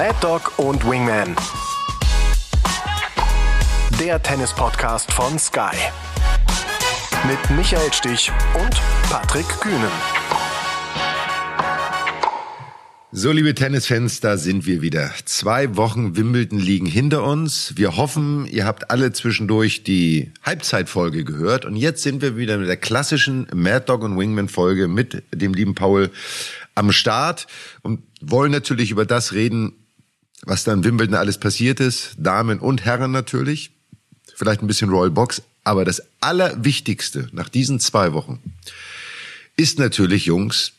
Mad Dog und Wingman. Der Tennis-Podcast von Sky. Mit Michael Stich und Patrick Kühnen. So, liebe Tennisfans, da sind wir wieder. Zwei Wochen Wimbledon liegen hinter uns. Wir hoffen, ihr habt alle zwischendurch die Halbzeitfolge gehört. Und jetzt sind wir wieder mit der klassischen Mad Dog und Wingman Folge mit dem lieben Paul am Start und wollen natürlich über das reden, was da in Wimbledon alles passiert ist. Damen und Herren natürlich. Vielleicht ein bisschen Royal Box. Aber das Allerwichtigste nach diesen zwei Wochen ist natürlich, Jungs,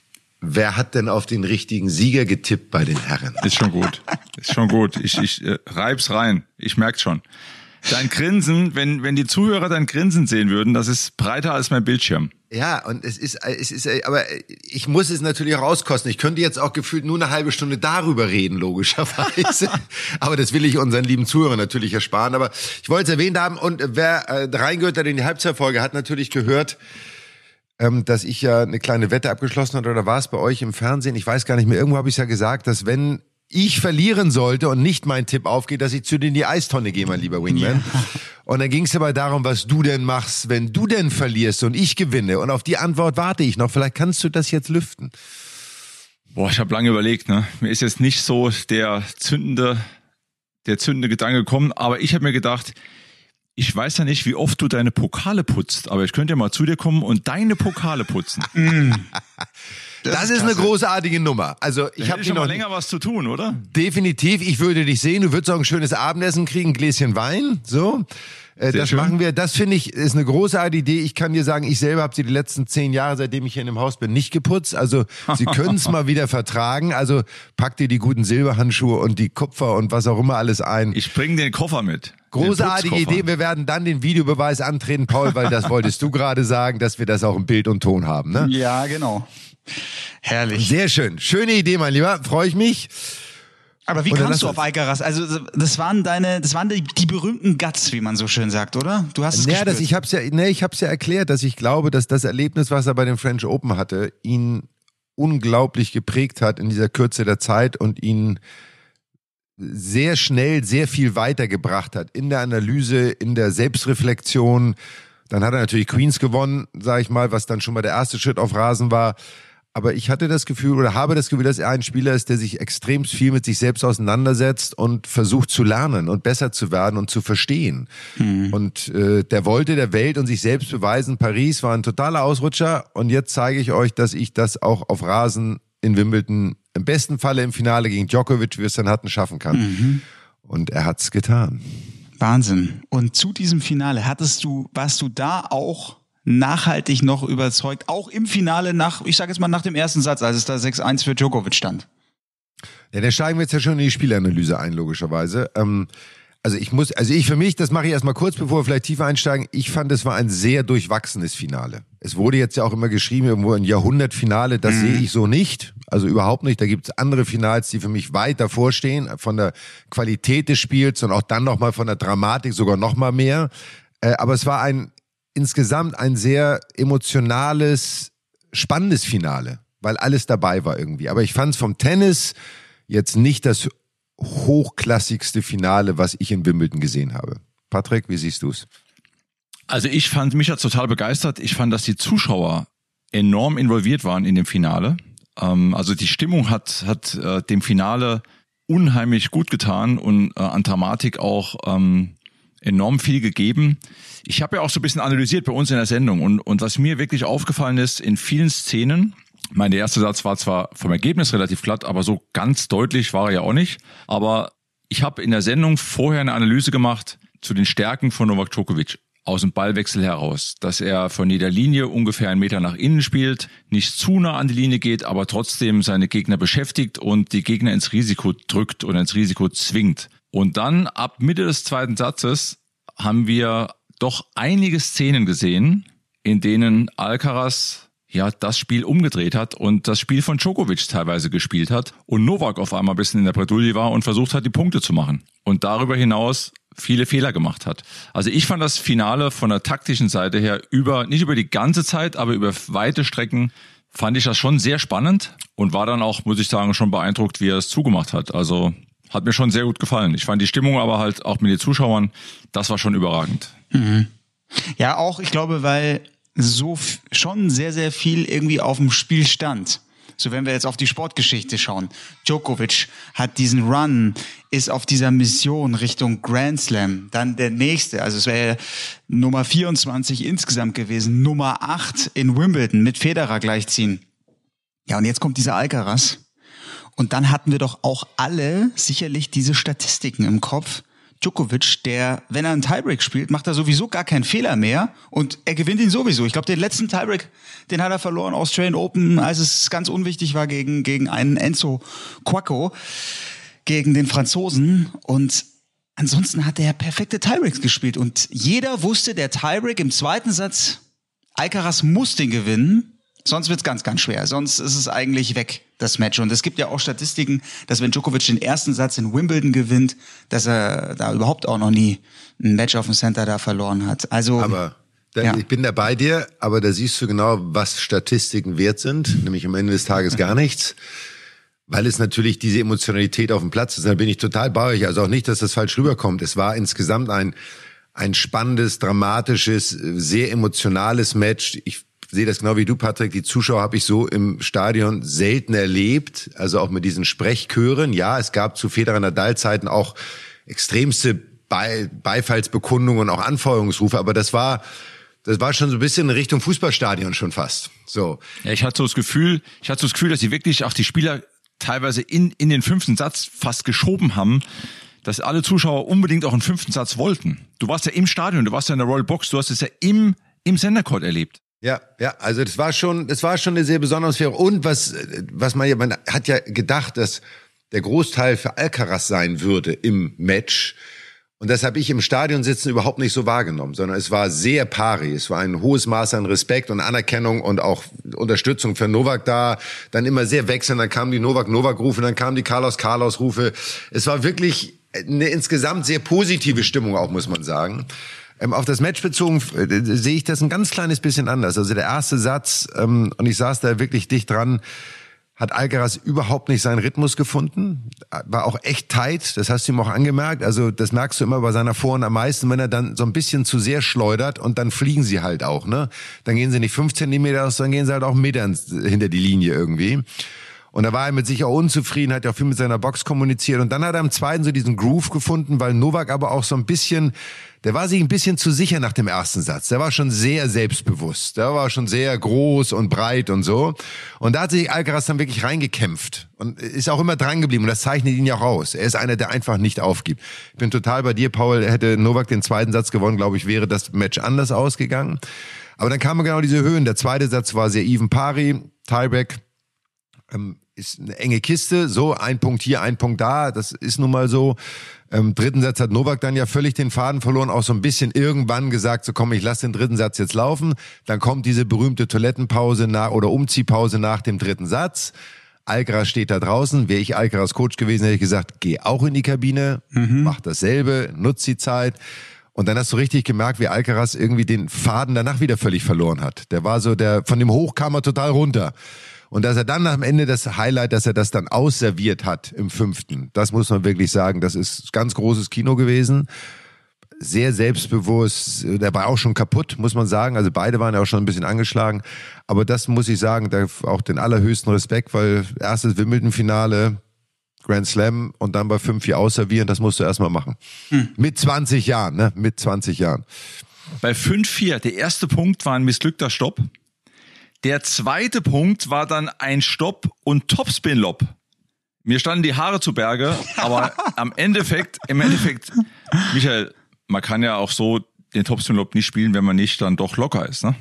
Wer hat denn auf den richtigen Sieger getippt bei den Herren? Ist schon gut. Ist schon gut. Ich, ich äh, reib's rein. Ich merk's schon. Dein Grinsen, wenn, wenn die Zuhörer dein Grinsen sehen würden, das ist breiter als mein Bildschirm. Ja, und es ist, es ist, aber ich muss es natürlich auch auskosten. Ich könnte jetzt auch gefühlt nur eine halbe Stunde darüber reden, logischerweise. aber das will ich unseren lieben Zuhörern natürlich ersparen. Aber ich wollte es erwähnt haben und wer äh, reingehört hat in die Halbzeitfolge, hat natürlich gehört, ähm, dass ich ja eine kleine Wette abgeschlossen habe, oder war es bei euch im Fernsehen? Ich weiß gar nicht mehr. Irgendwo habe ich ja gesagt, dass wenn ich verlieren sollte und nicht mein Tipp aufgeht, dass ich zu dir in die Eistonne gehe, mein lieber Wingman. Ja. Und dann ging es aber darum, was du denn machst, wenn du denn verlierst und ich gewinne. Und auf die Antwort warte ich noch. Vielleicht kannst du das jetzt lüften. Boah, ich habe lange überlegt. Ne? Mir ist jetzt nicht so der zündende, der zündende Gedanke gekommen, aber ich habe mir gedacht, ich weiß ja nicht, wie oft du deine Pokale putzt, aber ich könnte ja mal zu dir kommen und deine Pokale putzen. Das, das, ist, eine großartige Nummer. Also ich habe noch länger was zu tun, oder? Definitiv. Ich würde dich sehen. Du würdest auch ein schönes Abendessen kriegen, ein Gläschen Wein. So. Äh, das schön. machen wir. Das finde ich ist eine großartige Idee. Ich kann dir sagen, ich selber habe sie die letzten zehn Jahre, seitdem ich hier in dem Haus bin, nicht geputzt. Also sie können es mal wieder vertragen. Also pack dir die guten Silberhandschuhe und die Kupfer und was auch immer alles ein. Ich bringe den Koffer mit. Großartige Idee. Wir werden dann den Videobeweis antreten, Paul, weil das wolltest du gerade sagen, dass wir das auch im Bild und Ton haben. Ne? Ja, genau. Herrlich. Sehr schön. Schöne Idee, mein Lieber. Freue ich mich. Aber wie kamst du auf Alcaraz? Also das waren deine, das waren die, die, berühmten Guts, wie man so schön sagt, oder? Du hast es ja, das, ich hab's ja, nee, ich hab's ja erklärt, dass ich glaube, dass das Erlebnis, was er bei den French Open hatte, ihn unglaublich geprägt hat in dieser Kürze der Zeit und ihn sehr schnell sehr viel weitergebracht hat in der Analyse, in der Selbstreflexion. Dann hat er natürlich Queens gewonnen, sage ich mal, was dann schon mal der erste Schritt auf Rasen war. Aber ich hatte das Gefühl oder habe das Gefühl, dass er ein Spieler ist, der sich extrem viel mit sich selbst auseinandersetzt und versucht zu lernen und besser zu werden und zu verstehen. Mhm. Und äh, der wollte der Welt und sich selbst beweisen. Paris war ein totaler Ausrutscher und jetzt zeige ich euch, dass ich das auch auf Rasen in Wimbledon im besten Falle im Finale gegen Djokovic, wie wir es dann hatten, schaffen kann. Mhm. Und er hat's getan. Wahnsinn. Und zu diesem Finale hattest du, warst du da auch nachhaltig noch überzeugt, auch im Finale nach, ich sage jetzt mal nach dem ersten Satz, als es da 6-1 für Djokovic stand? Ja, da steigen wir jetzt ja schon in die Spielanalyse ein, logischerweise. Ähm, also ich muss, also ich für mich, das mache ich erstmal kurz, bevor wir vielleicht tiefer einsteigen. Ich fand, es war ein sehr durchwachsenes Finale. Es wurde jetzt ja auch immer geschrieben, irgendwo ein Jahrhundertfinale, das mhm. sehe ich so nicht. Also überhaupt nicht. Da gibt es andere Finals, die für mich weit davor stehen, von der Qualität des Spiels und auch dann nochmal von der Dramatik sogar nochmal mehr. Äh, aber es war ein insgesamt ein sehr emotionales, spannendes Finale, weil alles dabei war irgendwie. Aber ich fand es vom Tennis jetzt nicht das hochklassigste Finale, was ich in Wimbledon gesehen habe. Patrick, wie siehst du es? Also ich fand mich ja total begeistert. Ich fand, dass die Zuschauer enorm involviert waren in dem Finale. Ähm, also die Stimmung hat, hat äh, dem Finale unheimlich gut getan und äh, an Dramatik auch ähm, enorm viel gegeben. Ich habe ja auch so ein bisschen analysiert bei uns in der Sendung und, und was mir wirklich aufgefallen ist, in vielen Szenen, mein erster Satz war zwar vom Ergebnis relativ glatt, aber so ganz deutlich war er ja auch nicht. Aber ich habe in der Sendung vorher eine Analyse gemacht zu den Stärken von Novak Djokovic aus dem Ballwechsel heraus, dass er von jeder Linie ungefähr einen Meter nach innen spielt, nicht zu nah an die Linie geht, aber trotzdem seine Gegner beschäftigt und die Gegner ins Risiko drückt und ins Risiko zwingt. Und dann ab Mitte des zweiten Satzes haben wir doch einige Szenen gesehen, in denen Alcaraz ja das Spiel umgedreht hat und das Spiel von Djokovic teilweise gespielt hat und Novak auf einmal ein bisschen in der Bredouille war und versucht hat, die Punkte zu machen. Und darüber hinaus viele Fehler gemacht hat. Also ich fand das Finale von der taktischen Seite her über, nicht über die ganze Zeit, aber über weite Strecken fand ich das schon sehr spannend und war dann auch, muss ich sagen, schon beeindruckt, wie er es zugemacht hat. Also hat mir schon sehr gut gefallen. Ich fand die Stimmung aber halt auch mit den Zuschauern, das war schon überragend. Ja, auch, ich glaube, weil so schon sehr, sehr viel irgendwie auf dem Spiel stand. So, wenn wir jetzt auf die Sportgeschichte schauen. Djokovic hat diesen Run, ist auf dieser Mission Richtung Grand Slam. Dann der nächste, also es wäre Nummer 24 insgesamt gewesen, Nummer 8 in Wimbledon mit Federer gleichziehen. Ja, und jetzt kommt dieser Alcaraz. Und dann hatten wir doch auch alle sicherlich diese Statistiken im Kopf. Djokovic, der, wenn er einen Tiebreak spielt, macht er sowieso gar keinen Fehler mehr und er gewinnt ihn sowieso. Ich glaube, den letzten Tiebreak, den hat er verloren, Australian Open, als es ganz unwichtig war gegen, gegen einen Enzo Quacco, gegen den Franzosen und ansonsten hat er perfekte Tiebreaks gespielt und jeder wusste, der Tiebreak im zweiten Satz, Alcaraz muss den gewinnen, sonst wird's ganz, ganz schwer. Sonst ist es eigentlich weg, das Match. Und es gibt ja auch Statistiken, dass wenn Djokovic den ersten Satz in Wimbledon gewinnt, dass er da überhaupt auch noch nie ein Match auf dem Center da verloren hat. Also, Aber da, Ja. ich bin da bei dir, aber da siehst du genau, was Statistiken wert sind, nämlich am Ende des Tages gar nichts. Weil es natürlich diese Emotionalität auf dem Platz ist. Da bin ich total bei euch. Also auch nicht, dass das falsch rüberkommt. Es war insgesamt ein, ein spannendes, dramatisches, sehr emotionales Match. Ich sehe das genau wie du, Patrick. Die Zuschauer habe ich so im Stadion selten erlebt. Also auch mit diesen Sprechchören. Ja, es gab zu Federer Nadal-Zeiten auch extremste Be Beifallsbekundungen und auch Anfeuerungsrufe. Aber das war, das war schon so ein bisschen in Richtung Fußballstadion schon fast. So. Ja, ich hatte so das Gefühl, ich hatte so das Gefühl, dass sie wirklich auch die Spieler teilweise in, in den fünften Satz fast geschoben haben, dass alle Zuschauer unbedingt auch einen fünften Satz wollten. Du warst ja im Stadion, du warst ja in der Royal Box, du hast es ja im, im Center Court erlebt. Ja, ja, also das war schon, das war schon eine sehr besondere Sphäre. Und was, was man ja, man hat ja gedacht, dass der Großteil für Alcaraz sein würde im Match. Und das habe ich im Stadion sitzen überhaupt nicht so wahrgenommen, sondern es war sehr pari. Es war ein hohes Maß an Respekt und Anerkennung und auch Unterstützung für Novak da. Dann immer sehr wechselnd. Dann kamen die Novak-Novak-Rufe, dann kamen die Carlos-Carlos-Rufe. Es war wirklich eine insgesamt sehr positive Stimmung auch, muss man sagen. Ähm, auf das Match bezogen äh, sehe ich das ein ganz kleines bisschen anders. Also der erste Satz, ähm, und ich saß da wirklich dicht dran, hat Alcaraz überhaupt nicht seinen Rhythmus gefunden. War auch echt tight, das hast du ihm auch angemerkt. Also das merkst du immer bei seiner Vorhand am meisten, wenn er dann so ein bisschen zu sehr schleudert und dann fliegen sie halt auch. Ne? Dann gehen sie nicht fünf Zentimeter aus, dann gehen sie halt auch Meter hinter die Linie irgendwie. Und da war er mit sich auch unzufrieden, hat ja auch viel mit seiner Box kommuniziert. Und dann hat er im zweiten so diesen Groove gefunden, weil Novak aber auch so ein bisschen, der war sich ein bisschen zu sicher nach dem ersten Satz. Der war schon sehr selbstbewusst. Der war schon sehr groß und breit und so. Und da hat sich Alcaraz dann wirklich reingekämpft und ist auch immer dran geblieben. Und das zeichnet ihn ja auch aus. Er ist einer, der einfach nicht aufgibt. Ich bin total bei dir, Paul. Hätte Novak den zweiten Satz gewonnen, glaube ich, wäre das Match anders ausgegangen. Aber dann kamen genau diese Höhen. Der zweite Satz war sehr even pari, Tiebreak ähm, ist eine enge Kiste, so ein Punkt hier, ein Punkt da, das ist nun mal so. Im dritten Satz hat Novak dann ja völlig den Faden verloren, auch so ein bisschen irgendwann gesagt, so komm, ich lasse den dritten Satz jetzt laufen. Dann kommt diese berühmte Toilettenpause nach oder Umziehpause nach dem dritten Satz. Alcaraz steht da draußen. Wäre ich Alcaraz Coach gewesen, hätte ich gesagt, geh auch in die Kabine, mach dasselbe, nutz die Zeit. Und dann hast du richtig gemerkt, wie Alcaraz irgendwie den Faden danach wieder völlig verloren hat. Der war so, der von dem Hoch kam er total runter. Und dass er dann am Ende das Highlight, dass er das dann ausserviert hat im fünften, das muss man wirklich sagen, das ist ganz großes Kino gewesen. Sehr selbstbewusst, der war auch schon kaputt, muss man sagen. Also beide waren ja auch schon ein bisschen angeschlagen. Aber das muss ich sagen, da auch den allerhöchsten Respekt, weil erstes Wimbledon-Finale, Grand Slam und dann bei 5-4 ausservieren, das musst du erstmal machen. Mit 20 Jahren, ne? Mit 20 Jahren. Bei 5-4, der erste Punkt war ein missglückter Stopp. Der zweite Punkt war dann ein Stopp und Topspin-Lob. Mir standen die Haare zu Berge, aber am Endeffekt, im Endeffekt, Michael, man kann ja auch so den Topspin-Lob nicht spielen, wenn man nicht dann doch locker ist, ne?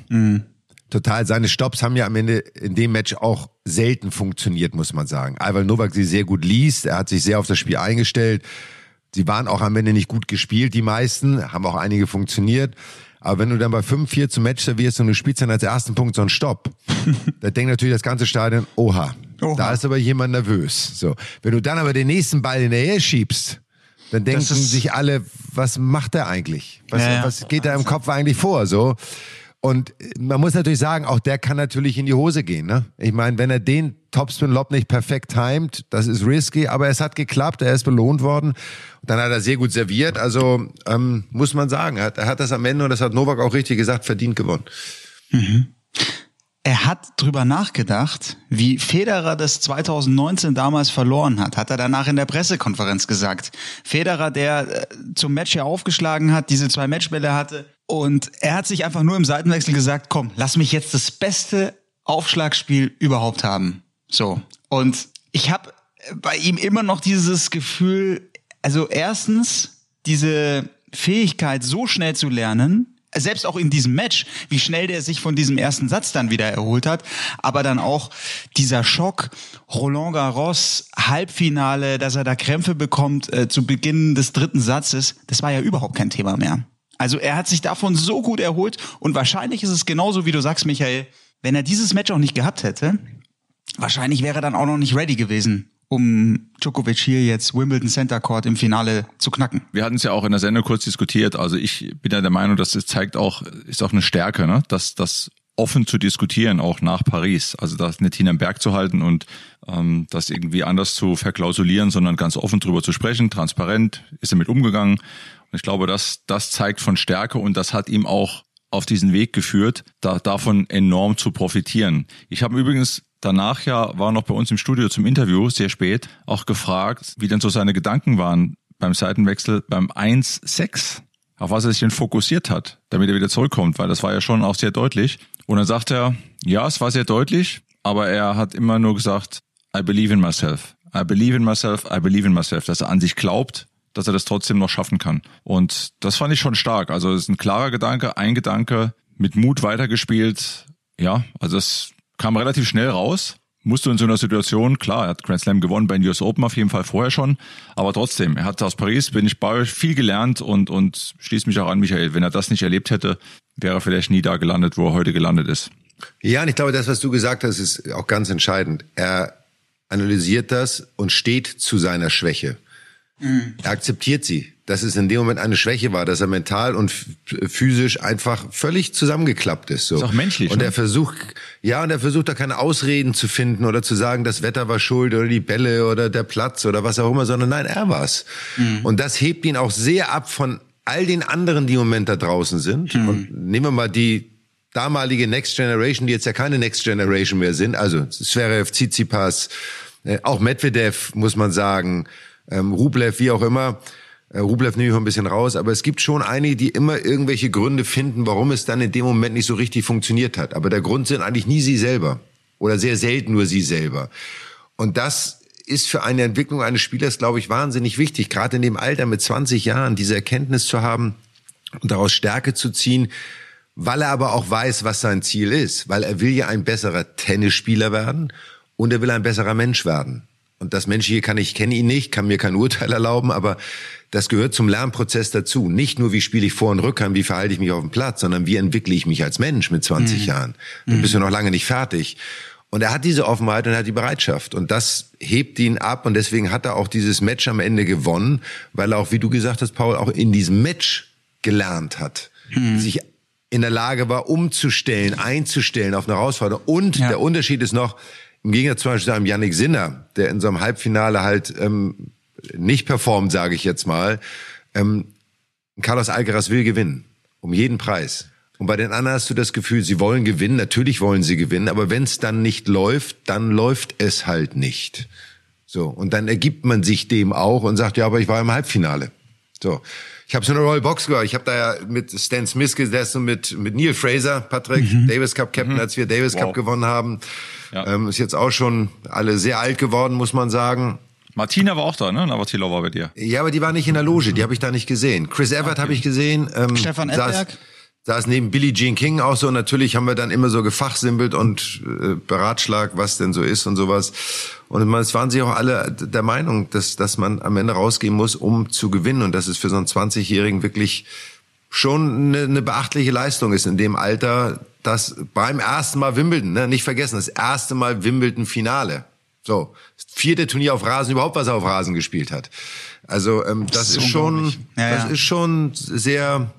Total. Seine Stops haben ja am Ende in dem Match auch selten funktioniert, muss man sagen. Weil Novak sie sehr gut liest. Er hat sich sehr auf das Spiel eingestellt. Sie waren auch am Ende nicht gut gespielt, die meisten. Haben auch einige funktioniert. Aber wenn du dann bei 5-4 zum Match servierst und du spielst dann als ersten Punkt so einen Stopp, da denkt natürlich das ganze Stadion, oha, Oha. da ist aber jemand nervös. So. Wenn du dann aber den nächsten Ball hinterher schiebst, dann denken sich alle, was macht er eigentlich? Was, ja. was geht da im Kopf eigentlich vor? So. Und man muss natürlich sagen, auch der kann natürlich in die Hose gehen. Ne? Ich meine, wenn er den Topspin-Lob nicht perfekt timet, das ist risky, aber es hat geklappt, er ist belohnt worden. Dann hat er sehr gut serviert. Also ähm, muss man sagen, er hat, er hat das am Ende, und das hat Novak auch richtig gesagt, verdient gewonnen. Mhm. Er hat drüber nachgedacht, wie Federer das 2019 damals verloren hat, hat er danach in der Pressekonferenz gesagt. Federer, der äh, zum Match ja aufgeschlagen hat, diese zwei Matchbälle hatte und er hat sich einfach nur im Seitenwechsel gesagt, komm, lass mich jetzt das beste Aufschlagspiel überhaupt haben. So. Und ich habe bei ihm immer noch dieses Gefühl, also erstens diese Fähigkeit so schnell zu lernen, selbst auch in diesem Match, wie schnell der sich von diesem ersten Satz dann wieder erholt hat, aber dann auch dieser Schock, Roland Garros, Halbfinale, dass er da Krämpfe bekommt äh, zu Beginn des dritten Satzes, das war ja überhaupt kein Thema mehr. Also er hat sich davon so gut erholt und wahrscheinlich ist es genauso, wie du sagst, Michael, wenn er dieses Match auch nicht gehabt hätte, wahrscheinlich wäre er dann auch noch nicht ready gewesen, um Djokovic hier jetzt Wimbledon Center Court im Finale zu knacken. Wir hatten es ja auch in der Sendung kurz diskutiert. Also ich bin ja der Meinung, dass es zeigt auch, ist auch eine Stärke, ne? dass das offen zu diskutieren, auch nach Paris. Also das nicht hinterm Berg zu halten und ähm, das irgendwie anders zu verklausulieren, sondern ganz offen drüber zu sprechen, transparent, ist damit umgegangen. Und ich glaube, das, das zeigt von Stärke und das hat ihm auch auf diesen Weg geführt, da, davon enorm zu profitieren. Ich habe übrigens danach ja, war noch bei uns im Studio zum Interview, sehr spät, auch gefragt, wie denn so seine Gedanken waren beim Seitenwechsel beim 1-6, auf was er sich denn fokussiert hat, damit er wieder zurückkommt, weil das war ja schon auch sehr deutlich. Und dann sagt er, ja, es war sehr deutlich, aber er hat immer nur gesagt, I believe in myself. I believe in myself, I believe in myself, dass er an sich glaubt, dass er das trotzdem noch schaffen kann. Und das fand ich schon stark. Also es ist ein klarer Gedanke, ein Gedanke, mit Mut weitergespielt. Ja, also das kam relativ schnell raus. Musste in so einer Situation, klar, er hat Grand Slam gewonnen bei den US Open auf jeden Fall vorher schon, aber trotzdem, er hat aus Paris, bin ich bei euch, viel gelernt und, und schließt mich auch an Michael. Wenn er das nicht erlebt hätte, wäre er vielleicht nie da gelandet, wo er heute gelandet ist. Ja, und ich glaube, das, was du gesagt hast, ist auch ganz entscheidend. Er analysiert das und steht zu seiner Schwäche. Mhm. Er akzeptiert sie, dass es in dem Moment eine Schwäche war, dass er mental und physisch einfach völlig zusammengeklappt ist. So. Ist auch menschlich. Und ne? er versucht, ja, und er versucht da keine Ausreden zu finden oder zu sagen, das Wetter war schuld oder die Bälle oder der Platz oder was auch immer, sondern nein, er war's. Mhm. Und das hebt ihn auch sehr ab von all den anderen, die im Moment da draußen sind. Mhm. Und nehmen wir mal die damalige Next Generation, die jetzt ja keine Next Generation mehr sind, also Zverev, Tsitsipas, äh, auch Medvedev, muss man sagen, ähm, Rublev, wie auch immer. Äh, Rublev nehme ich ein bisschen raus, aber es gibt schon einige, die immer irgendwelche Gründe finden, warum es dann in dem Moment nicht so richtig funktioniert hat. Aber der Grund sind eigentlich nie sie selber oder sehr selten nur sie selber. Und das ist für eine Entwicklung eines Spielers, glaube ich, wahnsinnig wichtig, gerade in dem Alter mit 20 Jahren diese Erkenntnis zu haben und daraus Stärke zu ziehen, weil er aber auch weiß, was sein Ziel ist, weil er will ja ein besserer Tennisspieler werden und er will ein besserer Mensch werden. Und das Menschliche kann ich, kenne ihn nicht, kann mir kein Urteil erlauben, aber das gehört zum Lernprozess dazu. Nicht nur, wie spiele ich Vor- und Rückhand, wie verhalte ich mich auf dem Platz, sondern wie entwickle ich mich als Mensch mit 20 mhm. Jahren. Dann mhm. bist du noch lange nicht fertig. Und er hat diese Offenheit und er hat die Bereitschaft. Und das hebt ihn ab. Und deswegen hat er auch dieses Match am Ende gewonnen, weil er auch, wie du gesagt hast, Paul, auch in diesem Match gelernt hat. Mhm. Sich in der Lage war, umzustellen, einzustellen auf eine Herausforderung. Und ja. der Unterschied ist noch, im Gegensatz zum Beispiel zu einem Yannick Sinner, der in so einem Halbfinale halt ähm, nicht performt, sage ich jetzt mal. Ähm, Carlos Alcaraz will gewinnen, um jeden Preis. Und bei den anderen hast du das Gefühl, sie wollen gewinnen, natürlich wollen sie gewinnen, aber wenn es dann nicht läuft, dann läuft es halt nicht. So, und dann ergibt man sich dem auch und sagt, ja, aber ich war im Halbfinale. So. Ich habe so eine Royal Box gehört. Ich habe da ja mit Stan Smith gesessen, mit, mit Neil Fraser, Patrick, mhm. Davis Cup Captain, mhm. als wir Davis wow. Cup gewonnen haben. Ja. Ähm, ist jetzt auch schon alle sehr alt geworden, muss man sagen. Martina war auch da, ne? Navratilova war bei dir. Ja, aber die war nicht in der Loge, die habe ich da nicht gesehen. Chris Evert okay. habe ich gesehen. Ähm, Stefan Edberg? saß neben Billie Jean King auch so. Natürlich haben wir dann immer so gefachsimpelt und äh, beratschlagt, was denn so ist und sowas. Und es waren sich auch alle der Meinung, dass, dass man am Ende rausgehen muss, um zu gewinnen. Und dass es für so einen 20-Jährigen wirklich schon eine, eine beachtliche Leistung ist in dem Alter, dass beim ersten Mal Wimbledon, ne, nicht vergessen, das erste Mal Wimbledon Finale. So, vierte Turnier auf Rasen, überhaupt was er auf Rasen gespielt hat. Also ähm, das, das ist, ist schon, ja, das ja. ist schon sehr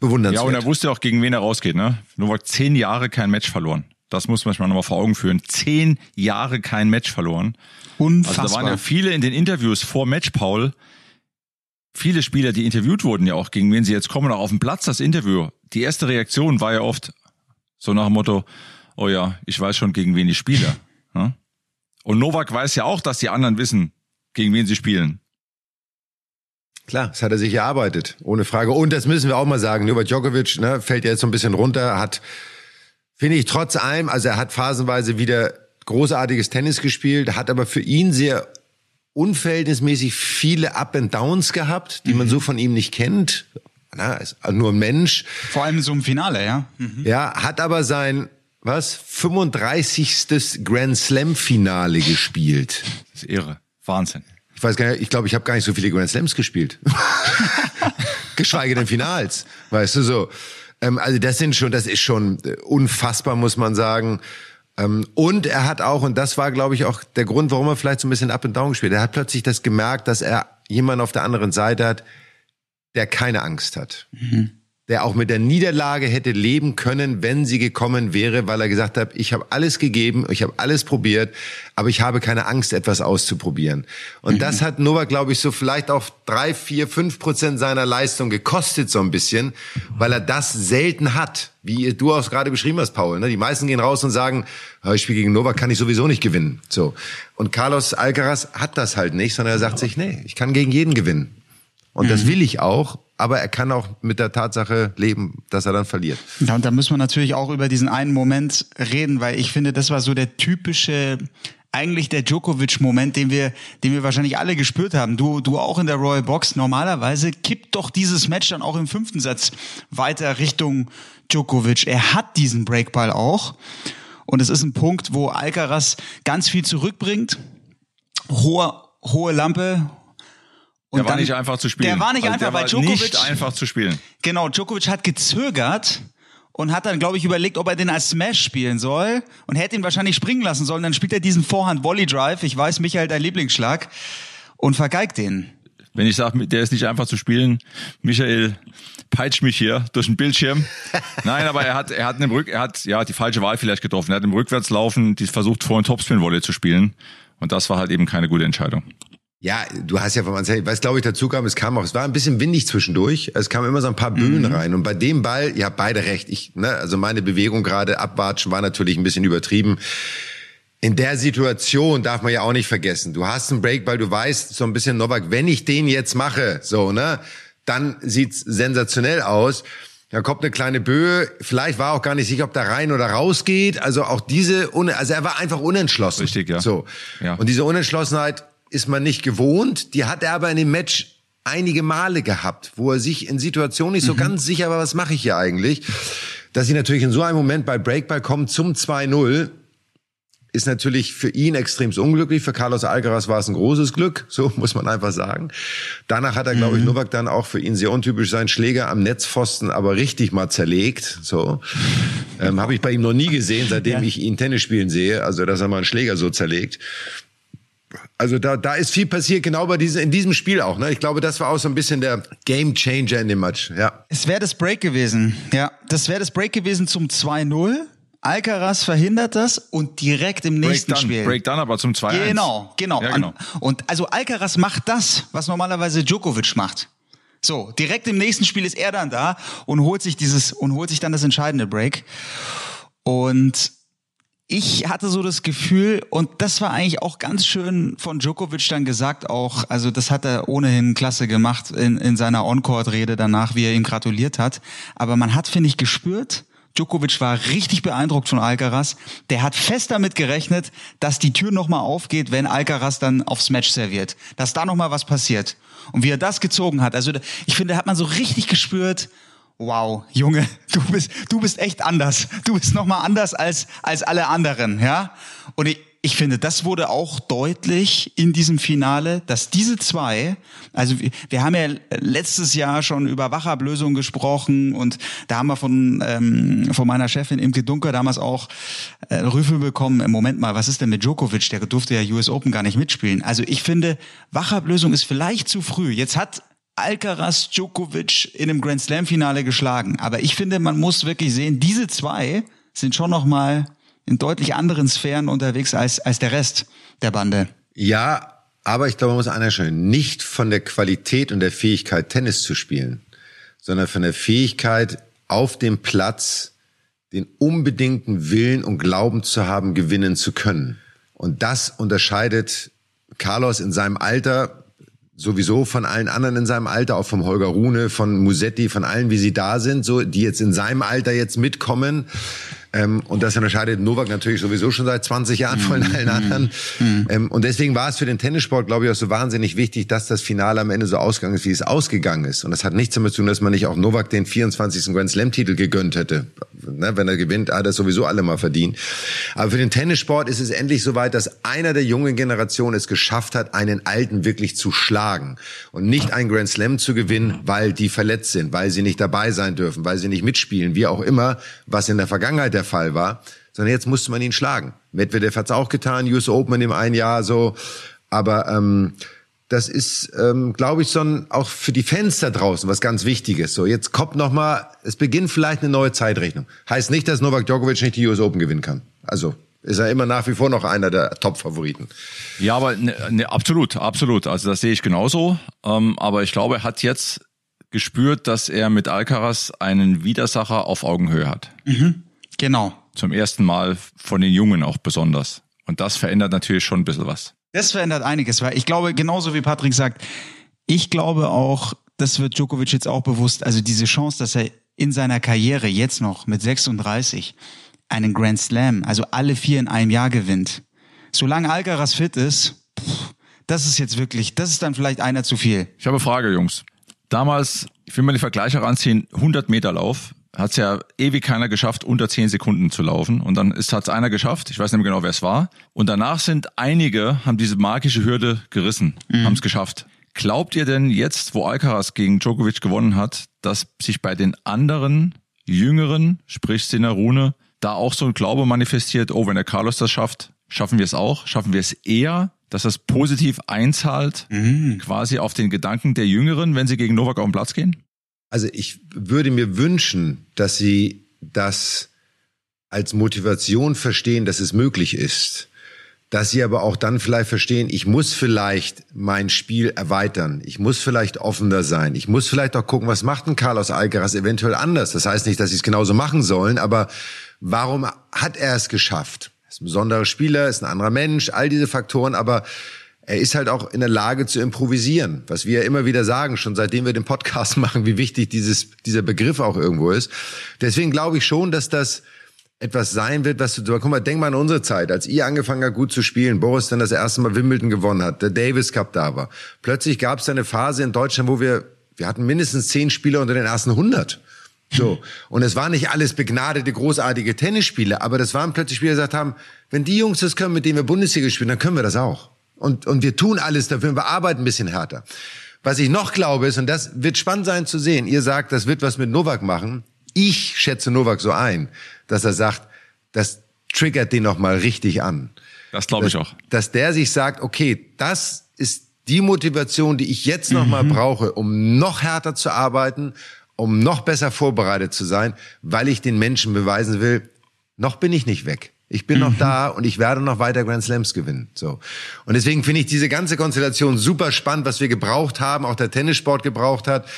bewundernswert. Ja, und er wusste auch, gegen wen er rausgeht, ne? Novak zehn Jahre kein Match verloren. Das muss man sich mal nochmal vor Augen führen. Zehn Jahre kein Match verloren. Unfassbar. Also da waren ja viele in den Interviews vor Match, Paul. Viele Spieler, die interviewt wurden, ja auch, gegen wen sie jetzt kommen, auch auf dem Platz das Interview. Die erste Reaktion war ja oft so nach dem Motto, oh ja, ich weiß schon, gegen wen ich spiele. Ne? Und Novak weiß ja auch, dass die anderen wissen, gegen wen sie spielen. Klar, das hat er sich erarbeitet, ohne Frage. Und das müssen wir auch mal sagen, Novak Djokovic ne, fällt jetzt so ein bisschen runter, hat, finde ich, trotz allem, also er hat phasenweise wieder großartiges Tennis gespielt, hat aber für ihn sehr unverhältnismäßig viele Up and Downs gehabt, die man so von ihm nicht kennt. Na, ist nur ein Mensch. Vor allem so im Finale, ja. Mhm. Ja, hat aber sein, was, 35. Grand Slam Finale gespielt. Das ist irre. Wahnsinn. Ich weiß gar nicht, ich glaube, ich habe gar nicht so viele Grand Slams gespielt. Geschweige denn Finals, weißt du so. Ähm, also das sind schon, das ist schon äh, unfassbar, muss man sagen. Ähm, und er hat auch, und das war, glaube ich, auch der Grund, warum er vielleicht so ein bisschen up and down gespielt. Er hat plötzlich das gemerkt, dass er jemanden auf der anderen Seite hat, der keine Angst hat. Mhm. Der auch mit der Niederlage hätte leben können, wenn sie gekommen wäre, weil er gesagt hat, ich habe alles gegeben, ich habe alles probiert, aber ich habe keine Angst, etwas auszuprobieren. Und mhm. das hat Novak, glaube ich, so vielleicht auch drei, vier, fünf Prozent seiner Leistung gekostet, so ein bisschen, weil er das selten hat, wie du auch gerade beschrieben hast, Paul. Ne? Die meisten gehen raus und sagen, ich spiele gegen Novak, kann ich sowieso nicht gewinnen. So. Und Carlos Alcaraz hat das halt nicht, sondern er sagt sich, nee, ich kann gegen jeden gewinnen. Und mhm. das will ich auch, aber er kann auch mit der Tatsache leben, dass er dann verliert. Ja, und da müssen wir natürlich auch über diesen einen Moment reden, weil ich finde, das war so der typische eigentlich der Djokovic-Moment, den wir, den wir wahrscheinlich alle gespürt haben. Du, du auch in der Royal Box. Normalerweise kippt doch dieses Match dann auch im fünften Satz weiter Richtung Djokovic. Er hat diesen Breakball auch. Und es ist ein Punkt, wo Alcaraz ganz viel zurückbringt. Hohe, hohe Lampe, und der war nicht einfach zu spielen. Der war nicht also einfach, weil Djokovic nicht einfach zu spielen. Genau, Djokovic hat gezögert und hat dann, glaube ich, überlegt, ob er den als Smash spielen soll und hätte ihn wahrscheinlich springen lassen sollen. Dann spielt er diesen Vorhand Volley Drive. Ich weiß, Michael, dein Lieblingsschlag und vergeigt den. Wenn ich sage, der ist nicht einfach zu spielen, Michael peitscht mich hier durch den Bildschirm. Nein, aber er hat, er hat einen Rück, er hat ja die falsche Wahl vielleicht getroffen. Er hat im Rückwärtslaufen die versucht, vor ein Topspin Volley zu spielen und das war halt eben keine gute Entscheidung. Ja, du hast ja von Anfang, was glaube ich dazu kam, es kam auch, es war ein bisschen windig zwischendurch, es kam immer so ein paar Böen mhm. rein und bei dem Ball, ihr habt beide recht, ich, ne, also meine Bewegung gerade abwatschen war natürlich ein bisschen übertrieben. In der Situation darf man ja auch nicht vergessen, du hast einen Breakball, du weißt so ein bisschen Novak, wenn ich den jetzt mache, so, ne, dann sieht's sensationell aus. Da kommt eine kleine Böe. Vielleicht war auch gar nicht sicher, ob da rein oder raus geht. Also auch diese, also er war einfach unentschlossen. Richtig, ja. So. Ja. Und diese Unentschlossenheit ist man nicht gewohnt. Die hat er aber in dem Match einige Male gehabt, wo er sich in Situationen nicht so mhm. ganz sicher war, was mache ich hier eigentlich. Dass sie natürlich in so einem Moment bei Breakball kommen zum 2-0, ist natürlich für ihn extrem unglücklich. Für Carlos Alcaraz war es ein großes Glück, so muss man einfach sagen. Danach hat er, glaube ich, mhm. Novak dann auch für ihn sehr untypisch seinen Schläger am Netzpfosten aber richtig mal zerlegt. So ähm, habe ich bei ihm noch nie gesehen, seitdem ja. ich ihn Tennis spielen sehe. Also dass er mal einen Schläger so zerlegt. Also da, da ist viel passiert, genau bei diesem, in diesem Spiel auch. Ne? Ich glaube, das war auch so ein bisschen der Game Changer in dem Match. Ja. Es wäre das Break gewesen. Ja, das wäre das Break gewesen zum 2-0. Alcaraz verhindert das und direkt im nächsten Break done, Spiel. Break dann aber zum 2-1. Genau, genau. Ja, genau. Und also Alcaraz macht das, was normalerweise Djokovic macht. So, direkt im nächsten Spiel ist er dann da und holt sich dieses und holt sich dann das entscheidende Break. Und ich hatte so das Gefühl, und das war eigentlich auch ganz schön von Djokovic dann gesagt auch, also das hat er ohnehin klasse gemacht in, in seiner On-Court-Rede danach, wie er ihm gratuliert hat. Aber man hat, finde ich, gespürt, Djokovic war richtig beeindruckt von Alcaraz. Der hat fest damit gerechnet, dass die Tür nochmal aufgeht, wenn Alcaraz dann aufs Match serviert. Dass da nochmal was passiert. Und wie er das gezogen hat, also ich finde, da hat man so richtig gespürt, wow, Junge, du bist, du bist echt anders. Du bist nochmal anders als, als alle anderen, ja? Und ich, ich finde, das wurde auch deutlich in diesem Finale, dass diese zwei, also wir, haben ja letztes Jahr schon über Wachablösung gesprochen und da haben wir von, ähm, von meiner Chefin Imke Dunker damals auch äh, Rüffel bekommen, im Moment mal, was ist denn mit Djokovic? Der durfte ja US Open gar nicht mitspielen. Also ich finde, Wachablösung ist vielleicht zu früh. Jetzt hat Alcaraz Djokovic in einem Grand Slam Finale geschlagen. Aber ich finde, man muss wirklich sehen, diese zwei sind schon noch mal in deutlich anderen Sphären unterwegs als, als der Rest der Bande. Ja, aber ich glaube, man muss anerkennen, nicht von der Qualität und der Fähigkeit, Tennis zu spielen, sondern von der Fähigkeit, auf dem Platz den unbedingten Willen und Glauben zu haben, gewinnen zu können. Und das unterscheidet Carlos in seinem Alter sowieso von allen anderen in seinem Alter, auch vom Holger Rune, von Musetti, von allen, wie sie da sind, so, die jetzt in seinem Alter jetzt mitkommen. Ähm, und das unterscheidet Novak natürlich sowieso schon seit 20 Jahren von allen anderen. Ähm, und deswegen war es für den Tennissport, glaube ich, auch so wahnsinnig wichtig, dass das Finale am Ende so ausgegangen ist, wie es ausgegangen ist. Und das hat nichts damit zu tun, dass man nicht auch Novak den 24. Grand Slam-Titel gegönnt hätte. Ne, wenn er gewinnt, hat er sowieso alle mal verdient. Aber für den Tennissport ist es endlich soweit, dass einer der jungen Generation es geschafft hat, einen Alten wirklich zu schlagen. Und nicht einen Grand Slam zu gewinnen, weil die verletzt sind, weil sie nicht dabei sein dürfen, weil sie nicht mitspielen, wie auch immer, was in der Vergangenheit der Fall war, sondern jetzt musste man ihn schlagen. Medvedev hat's auch getan, US Open in dem einen Jahr so, aber ähm, das ist, ähm, glaube ich, so ein, auch für die Fans da draußen was ganz Wichtiges. So, jetzt kommt noch mal, es beginnt vielleicht eine neue Zeitrechnung. Heißt nicht, dass Novak Djokovic nicht die US Open gewinnen kann. Also ist er immer nach wie vor noch einer der Top-Favoriten. Ja, aber ne, ne, absolut, absolut. Also das sehe ich genauso. Ähm, aber ich glaube, er hat jetzt gespürt, dass er mit Alcaraz einen Widersacher auf Augenhöhe hat. Genau. Zum ersten Mal von den Jungen auch besonders. Und das verändert natürlich schon ein bisschen was. Das verändert einiges, weil ich glaube, genauso wie Patrick sagt, ich glaube auch, das wird Djokovic jetzt auch bewusst, also diese Chance, dass er in seiner Karriere jetzt noch mit 36 einen Grand Slam, also alle vier in einem Jahr gewinnt. Solange Alcaraz fit ist, pff, das ist jetzt wirklich, das ist dann vielleicht einer zu viel. Ich habe eine Frage, Jungs. Damals, ich will mal den Vergleich heranziehen, 100 Meter Lauf, hat es ja ewig keiner geschafft, unter 10 Sekunden zu laufen. Und dann ist hat's einer geschafft, ich weiß nicht mehr genau, wer es war. Und danach sind einige, haben diese magische Hürde gerissen, haben es geschafft. Glaubt ihr denn jetzt, wo Alcaraz gegen Djokovic gewonnen hat, dass sich bei den anderen Jüngeren, sprich Sinarune, da auch so ein Glaube manifestiert, oh, wenn der Carlos das schafft, schaffen wir es auch? Schaffen wir es eher, dass das positiv einzahlt, quasi auf den Gedanken der Jüngeren, wenn sie gegen Novak auf den Platz gehen? Also ich würde mir wünschen, dass sie das als Motivation verstehen, dass es möglich ist. Dass sie aber auch dann vielleicht verstehen, ich muss vielleicht mein Spiel erweitern. Ich muss vielleicht offener sein. Ich muss vielleicht auch gucken, was macht ein Carlos Alcaraz eventuell anders. Das heißt nicht, dass sie es genauso machen sollen, aber warum hat er es geschafft? Er ist ein besonderer Spieler, ist ein anderer Mensch, all diese Faktoren, aber er ist halt auch in der Lage zu improvisieren, was wir ja immer wieder sagen, schon seitdem wir den Podcast machen, wie wichtig dieses, dieser Begriff auch irgendwo ist. Deswegen glaube ich schon, dass das etwas sein wird, was du, guck mal, denk mal an unsere Zeit, als ihr angefangen habt, gut zu spielen, Boris dann das erste Mal Wimbledon gewonnen hat, der Davis Cup da war. Plötzlich gab es eine Phase in Deutschland, wo wir, wir hatten mindestens zehn Spieler unter den ersten 100. So. Und es waren nicht alles begnadete, großartige Tennisspieler, aber das waren plötzlich Spieler, die gesagt haben, wenn die Jungs das können, mit denen wir Bundesliga spielen, dann können wir das auch. Und, und wir tun alles dafür, wir arbeiten ein bisschen härter. Was ich noch glaube ist, und das wird spannend sein zu sehen, ihr sagt, das wird was mit Novak machen. Ich schätze Novak so ein, dass er sagt, das triggert den nochmal richtig an. Das glaube ich dass, auch. Dass der sich sagt, okay, das ist die Motivation, die ich jetzt nochmal brauche, um noch härter zu arbeiten, um noch besser vorbereitet zu sein, weil ich den Menschen beweisen will, noch bin ich nicht weg. Ich bin noch da und ich werde noch weiter Grand Slams gewinnen. So. Und deswegen finde ich diese ganze Konstellation super spannend, was wir gebraucht haben, auch der Tennissport gebraucht hat.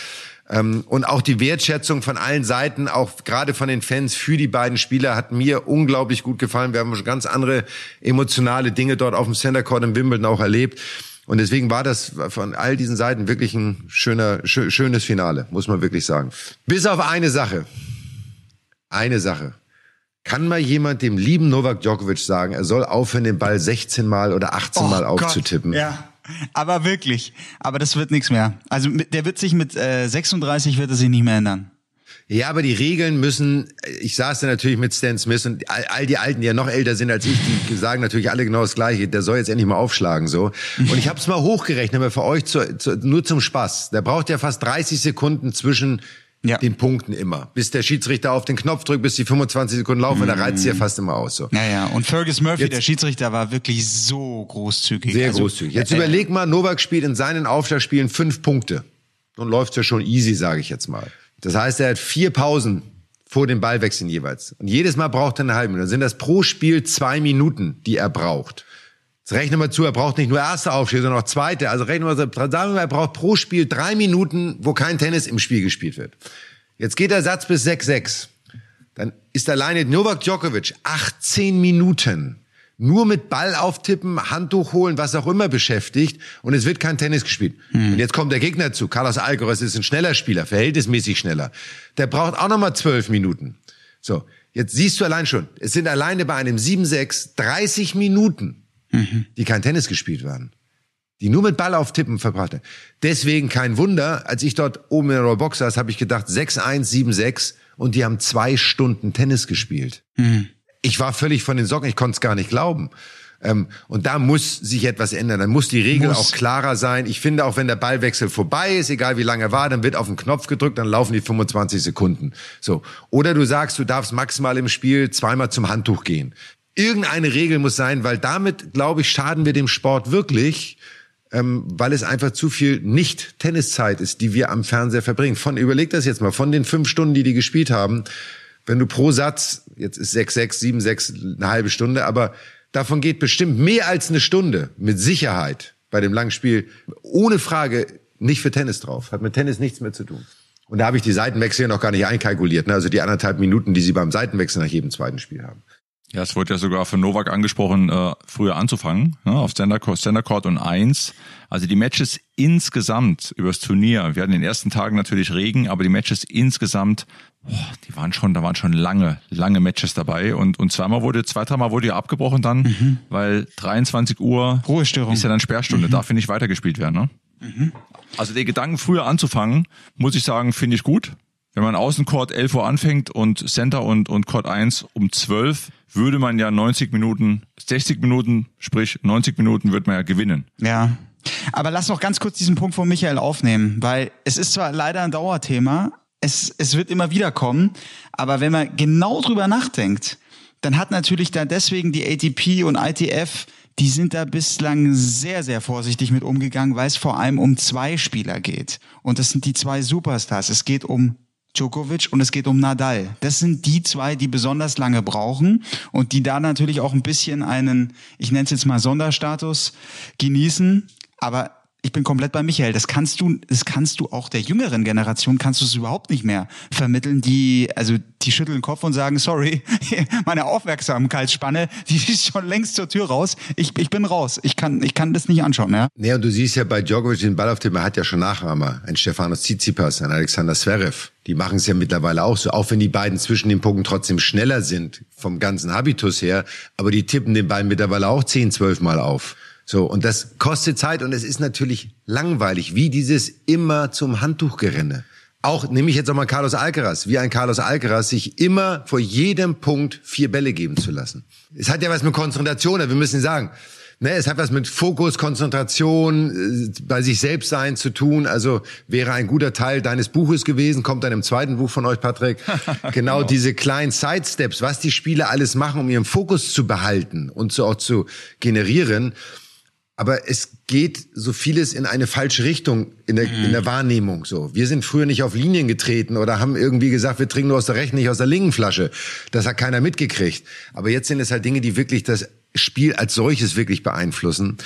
Ähm, und auch die Wertschätzung von allen Seiten, auch gerade von den Fans für die beiden Spieler, hat mir unglaublich gut gefallen. Wir haben schon ganz andere emotionale Dinge dort auf dem Center Court in Wimbledon auch erlebt. Und deswegen war das von all diesen Seiten wirklich ein schöner, schö schönes Finale, muss man wirklich sagen. Bis auf eine Sache. Eine Sache. Kann mal jemand dem lieben Novak Djokovic sagen, er soll aufhören, den Ball 16 Mal oder 18 Mal Oh Gott, aufzutippen? Ja. Aber wirklich. Aber das wird nichts mehr. Also der wird sich mit äh, 36 wird er sich nicht mehr ändern. Ja, aber die Regeln müssen, ich saß da natürlich mit Stan Smith und all, all die Alten, die ja noch älter sind als ich, die sagen natürlich alle genau das Gleiche. Der soll jetzt endlich mal aufschlagen so. Und ich habe es mal hochgerechnet, aber für euch zu, zu, nur zum Spaß. Der braucht ja fast 30 Sekunden zwischen Ja. den Punkten immer, bis der Schiedsrichter auf den Knopf drückt, bis die 25 Sekunden laufen. Da reizt sie ja fast immer aus so. Naja, und Fergus Murphy, Jetzt- der Schiedsrichter, war wirklich so großzügig. Sehr Also, großzügig. Jetzt äh, überleg mal, Novak spielt in seinen Aufschlagspielen fünf Punkte. dann läuft's ja schon easy, sage ich jetzt mal. Das heißt, er hat vier Pausen vor dem Ballwechseln jeweils. Und jedes Mal braucht er eine halbe Minute. Dann sind das pro Spiel zwei Minuten, die er braucht. Jetzt rechnen wir zu, er braucht nicht nur erste Aufschläge, sondern auch zweite. Also rechnen wir, sagen wir mal, er braucht pro Spiel drei Minuten, wo kein Tennis im Spiel gespielt wird. Jetzt geht der Satz bis 6-6. Dann ist alleine Novak Djokovic 18 Minuten nur mit Ball auftippen, Handtuch holen, was auch immer beschäftigt und es wird kein Tennis gespielt. Hm. Und jetzt kommt der Gegner zu. Carlos Alcaraz ist ein schneller Spieler, verhältnismäßig schneller. Der braucht auch nochmal zwölf Minuten. So, jetzt siehst du allein schon, es sind alleine bei einem 7-6 30 Minuten, mhm. die kein Tennis gespielt werden. Die nur mit Ball auftippen verbrachte. Deswegen kein Wunder, als ich dort oben in der Rollbox saß, habe ich gedacht, 6-1, 7-6 und die haben zwei Stunden Tennis gespielt. Mhm ich war völlig von den Socken, ich konnte es gar nicht glauben. Ähm, und da muss sich etwas ändern. Dann muss die Regel muss. auch klarer sein. Ich finde, auch wenn der Ballwechsel vorbei ist, egal wie lange er war, dann wird auf den Knopf gedrückt, dann laufen die 25 Sekunden. So. Oder du sagst, du darfst maximal im Spiel zweimal zum Handtuch gehen. Irgendeine Regel muss sein, weil damit, glaube ich, schaden wir dem Sport wirklich, ähm, weil es einfach zu viel Nicht-Tenniszeit ist, die wir am Fernseher verbringen. Von, überleg das jetzt mal, von den fünf Stunden, die die gespielt haben, wenn du pro Satz, jetzt ist 6, 6, 7, 6 eine halbe Stunde, aber davon geht bestimmt mehr als eine Stunde mit Sicherheit bei dem Langspiel ohne Frage nicht für Tennis drauf. Hat mit Tennis nichts mehr zu tun. Und da habe ich die Seitenwechsel noch gar nicht einkalkuliert, ne? also die anderthalb Minuten, die sie beim Seitenwechsel nach jedem zweiten Spiel haben. Ja, es wurde ja sogar von Novak angesprochen, äh, früher anzufangen, ne, auf Standard Court, Standard Court und eins. Also die Matches insgesamt übers Turnier, wir hatten in den ersten Tagen natürlich Regen, aber die Matches insgesamt, boah, die waren schon, da waren schon lange, lange Matches dabei und, und zweimal wurde, zwei, dreimal wurde ja abgebrochen dann, mhm. weil 23 Uhr Ruhestörung. ist ja dann Sperrstunde, mhm. darf ja nicht weitergespielt werden, ne? Mhm. Also der Gedanken früher anzufangen, muss ich sagen, finde ich gut. Wenn man Außencourt 11 Uhr anfängt und Center und, und Court 1 um 12, würde man ja 90 Minuten, 60 Minuten, sprich 90 Minuten wird man ja gewinnen. Ja. Aber lass noch ganz kurz diesen Punkt von Michael aufnehmen, weil es ist zwar leider ein Dauerthema, es, es wird immer wieder kommen, aber wenn man genau drüber nachdenkt, dann hat natürlich da deswegen die ATP und ITF die sind da bislang sehr, sehr vorsichtig mit umgegangen, weil es vor allem um zwei Spieler geht. Und das sind die zwei Superstars. Es geht um Djokovic und es geht um Nadal. Das sind die zwei, die besonders lange brauchen und die da natürlich auch ein bisschen einen, ich nenne es jetzt mal Sonderstatus genießen. Aber ich bin komplett bei Michael. Das kannst du, das kannst du auch der jüngeren Generation kannst du es überhaupt nicht mehr vermitteln. Die, also die schütteln den Kopf und sagen, sorry, meine Aufmerksamkeitsspanne, die ist schon längst zur Tür raus. Ich, ich bin raus. Ich kann, ich kann das nicht anschauen, ja. Nee, und du siehst ja bei Djokovic den Ball auf dem, er hat ja schon Nachahmer. Ein Stefanos Tsitsipas, ein Alexander Zverev. Die machen es ja mittlerweile auch so, auch wenn die beiden zwischen den Punkten trotzdem schneller sind, vom ganzen Habitus her, aber die tippen den Ball mittlerweile auch zehn, zwölf Mal auf. So, und das kostet Zeit und es ist natürlich langweilig, wie dieses immer zum Handtuchgerenne. Auch, nehme ich jetzt auch mal Carlos Alcaraz, wie ein Carlos Alcaraz, sich immer vor jedem Punkt vier Bälle geben zu lassen. Es hat ja was mit Konzentration, wir müssen sagen, ne, es hat was mit Fokus, Konzentration, äh, bei sich selbst sein zu tun. Also wäre ein guter Teil deines Buches gewesen, kommt dann im zweiten Buch von euch, Patrick. genau, genau diese kleinen Sidesteps, was die Spieler alles machen, um ihren Fokus zu behalten und so auch zu generieren. Aber es geht so vieles in eine falsche Richtung in der, mhm. in der mhm. Wahrnehmung. So, wir sind früher nicht auf Linien getreten oder haben irgendwie gesagt, wir trinken nur aus der rechten, nicht aus der linken Flasche. Das hat keiner mitgekriegt. Aber jetzt sind es halt Dinge, die wirklich das Spiel als solches wirklich beeinflussen.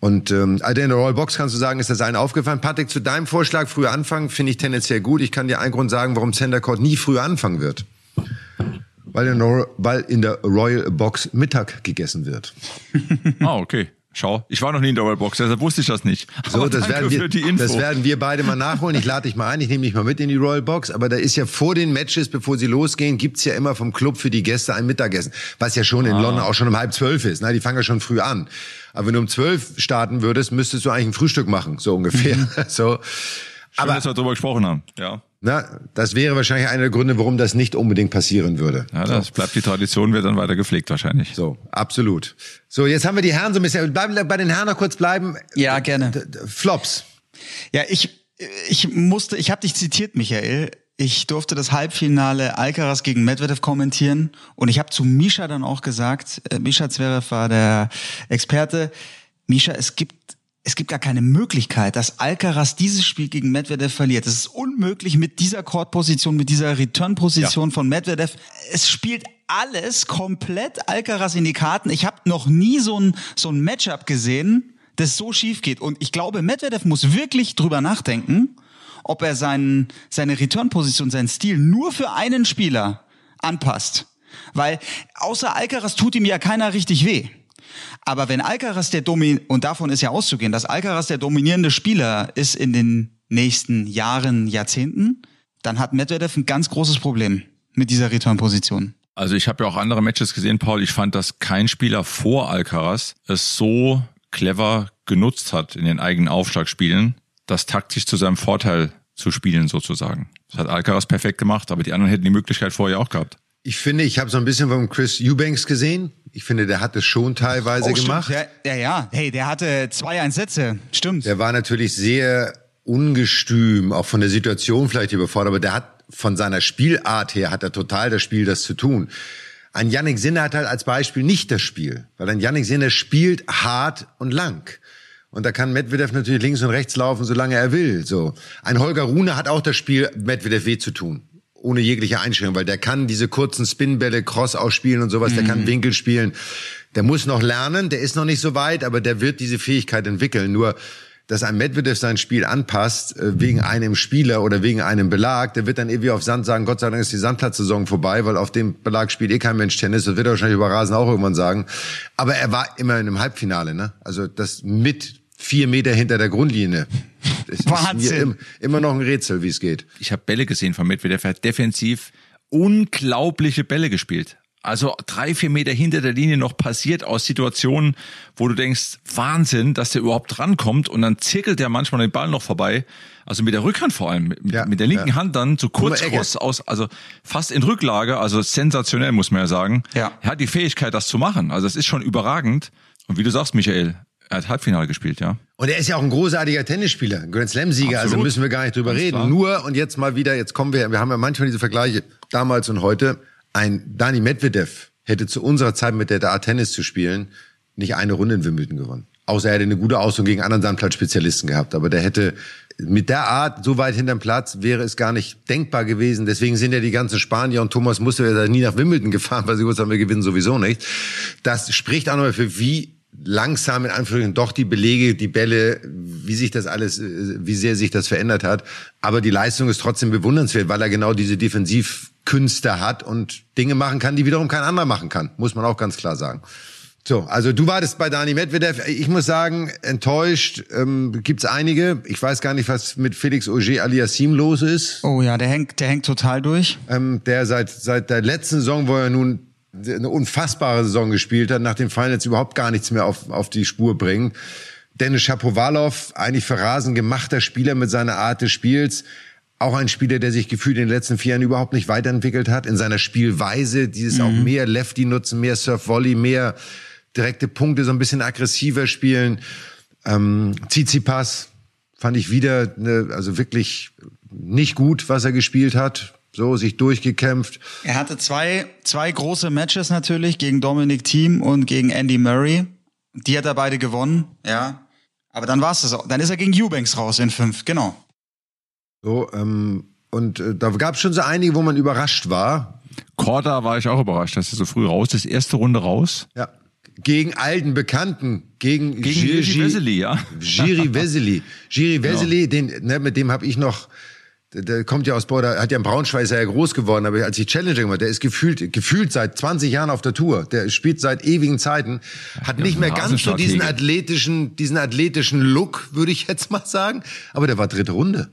Und ähm, also in der Rollbox kannst du sagen, ist das allen aufgefallen. Patrick, zu deinem Vorschlag früher anfangen, finde ich tendenziell gut. Ich kann dir einen Grund sagen, warum Center Court nie früher anfangen wird. Weil in, der, weil in der Royal Box Mittag gegessen wird. ah, okay. Schau, ich war noch nie in der Royalbox, deshalb wusste ich das nicht. So, das werden, wir, das werden wir beide mal nachholen. Ich lade dich mal ein, ich nehme dich mal mit in die Royalbox. Aber da ist ja vor den Matches, bevor sie losgehen, gibt's ja immer vom Club für die Gäste ein Mittagessen. Was ja schon in ah. London auch schon um halb zwölf ist. Ne? Die fangen ja schon früh an. Aber wenn du um zwölf starten würdest, müsstest du eigentlich ein Frühstück machen, so ungefähr. Mhm. so. Schön, aber, dass wir darüber gesprochen haben. Ja. Na, das wäre wahrscheinlich einer der Gründe, warum das nicht unbedingt passieren würde. Ja, das so. bleibt die Tradition, wird dann weiter gepflegt wahrscheinlich. So, absolut. So, jetzt haben wir die Herren so ein bisschen. Bleiben bei den Herren noch kurz bleiben. Ja, gerne. Flops. Ja, ich ich musste, ich habe dich zitiert, Michael. Ich durfte das Halbfinale Alcaraz gegen Medvedev kommentieren und ich habe zu Misha dann auch gesagt, äh, Misha Zverev war der Experte. Misha, es gibt es gibt gar keine Möglichkeit, dass Alcaraz dieses Spiel gegen Medvedev verliert. Es ist unmöglich mit dieser Court-Position, mit dieser Return-Position ja. von Medvedev. Es spielt alles komplett Alcaraz in die Karten. Ich habe noch nie so ein, so ein Matchup gesehen, das so schief geht. Und ich glaube, Medvedev muss wirklich drüber nachdenken, ob er seinen, seine Return-Position, seinen Stil nur für einen Spieler anpasst. Weil außer Alcaraz tut ihm ja keiner richtig weh. Aber wenn Alcaraz der Domin und davon ist ja auszugehen, dass Alcaraz der dominierende Spieler ist in den nächsten Jahren, Jahrzehnten, dann hat Medvedev ein ganz großes Problem mit dieser Return-Position. Also ich habe ja auch andere Matches gesehen, Paul. Ich fand, dass kein Spieler vor Alcaraz es so clever genutzt hat in den eigenen Aufschlagspielen, das taktisch zu seinem Vorteil zu spielen sozusagen. Das hat Alcaraz perfekt gemacht, aber die anderen hätten die Möglichkeit vorher auch gehabt. Ich finde, ich habe so ein bisschen von Chris Eubanks gesehen. Ich finde, der hat es schon teilweise oh, gemacht. Ja, ja, ja. Hey, der hatte zwei Einsätze. Stimmt. Der war natürlich sehr ungestüm, auch von der Situation vielleicht überfordert, aber der hat von seiner Spielart her hat er total das Spiel, das zu tun. Ein Yannick Sinner hat halt als Beispiel nicht das Spiel, weil ein Yannick Sinner spielt hart und lang. Und da kann Medvedev natürlich links und rechts laufen, solange er will. So. Ein Holger Rune hat auch das Spiel, Medvedev weh zu tun ohne jegliche Einschränkung, weil der kann diese kurzen Spinbälle Cross ausspielen und sowas, mhm. der kann mhm. Winkel spielen. Der muss noch lernen, der ist noch nicht so weit, aber der wird diese Fähigkeit entwickeln. Nur, dass ein Medvedev sein Spiel anpasst, äh, wegen einem Spieler oder wegen einem Belag, der wird dann irgendwie auf Sand sagen, Gott sei Dank ist die Sandplatzsaison vorbei, weil auf dem Belag spielt eh kein Mensch Tennis. Das wird er wahrscheinlich über Rasen auch irgendwann sagen. Aber er war immer in einem Halbfinale, ne? Also das mit vier Meter hinter der Grundlinie. Das Wahnsinn. Ist immer noch ein Rätsel, wie es geht. Ich habe Bälle gesehen von Medvedev, er hat defensiv unglaubliche Bälle gespielt. Also drei, vier Meter hinter der Linie noch passiert aus Situationen, wo du denkst, Wahnsinn, dass der überhaupt rankommt und dann zirkelt der manchmal den Ball noch vorbei. Also mit der Rückhand vor allem, mit, ja, mit der linken ja. Hand dann so kurz cross aus, also fast in Rücklage, also sensationell muss man ja sagen. Ja. Er hat die Fähigkeit, das zu machen. Also es ist schon überragend. Und wie du sagst, Michael, er hat Halbfinale gespielt, ja. Und er ist ja auch ein großartiger Tennisspieler, Grand Slam-Sieger, also müssen wir gar nicht drüber reden. Klar. Nur, und jetzt mal wieder, jetzt kommen wir, wir haben ja manchmal diese Vergleiche, damals und heute, ein Dani Medvedev hätte zu unserer Zeit mit der da Tennis zu spielen, nicht eine Runde in Wimbledon gewonnen. Außer er hätte eine gute Ausdruck gegen anderen Sandplatzspezialisten gehabt. Aber der hätte mit der Art so weit hinterm Platz wäre es gar nicht denkbar gewesen. Deswegen sind ja die ganzen Spanier und Thomas musste ja nie nach Wimbledon gefahren, weil sie gewusst haben, wir gewinnen sowieso nicht. Das spricht auch nochmal für wie langsam in Anführungszeichen doch die Belege, die Bälle, wie sich das alles, äh, wie sehr sich das verändert hat. Aber die Leistung ist trotzdem bewundernswert, weil er genau diese Defensivkünste hat und Dinge machen kann, die wiederum kein anderer machen kann. Muss man auch ganz klar sagen. So, also du wartest bei Dani Medvedev. Ich muss sagen, enttäuscht ähm, gibt einige. Ich weiß gar nicht, was mit Felix Auger Aliassim los ist. Oh ja, der hängt, der hängt total durch. Ähm, der seit seit der letzten Saison, wo er nun eine unfassbare Saison gespielt hat, nach den Finals überhaupt gar nichts mehr auf, auf die Spur bringen. Dennis Shapovalov, eigentlich für Rasen gemachter Spieler mit seiner Art des Spiels. Auch ein Spieler, der sich gefühlt in den letzten vier Jahren überhaupt nicht weiterentwickelt hat in seiner Spielweise. Dieses mhm. auch mehr Lefty nutzen, mehr Surf-Volley, mehr direkte Punkte, so ein bisschen aggressiver spielen. Ähm, Tsitsipas fand ich wieder, ne, also wirklich nicht gut, was er gespielt hat so sich durchgekämpft. Er hatte zwei, zwei große Matches natürlich gegen Dominic Thiem und gegen Andy Murray. Die hat er beide gewonnen, ja. Aber dann war es das auch. Dann ist er gegen Eubanks raus in fünf, genau. So, ähm, und äh, da gab es schon so einige, wo man überrascht war. Korda war ich auch überrascht, dass er so früh raus ist. Erste Runde raus. Ja. Gegen alten Bekannten, gegen, gegen Giri Vesely, ja. Giri Vesely. Giri Vesely, genau. den, ne, mit dem habe ich noch der, der kommt ja aus Border, hat ja in Braunschweig ja groß geworden, aber als ich Challenger gemacht, der ist gefühlt, gefühlt seit 20 Jahren auf der Tour. Der spielt seit ewigen Zeiten, hat ja, nicht mehr ganz so diesen athletischen, diesen athletischen Look, würde ich jetzt mal sagen, aber der war dritte Runde.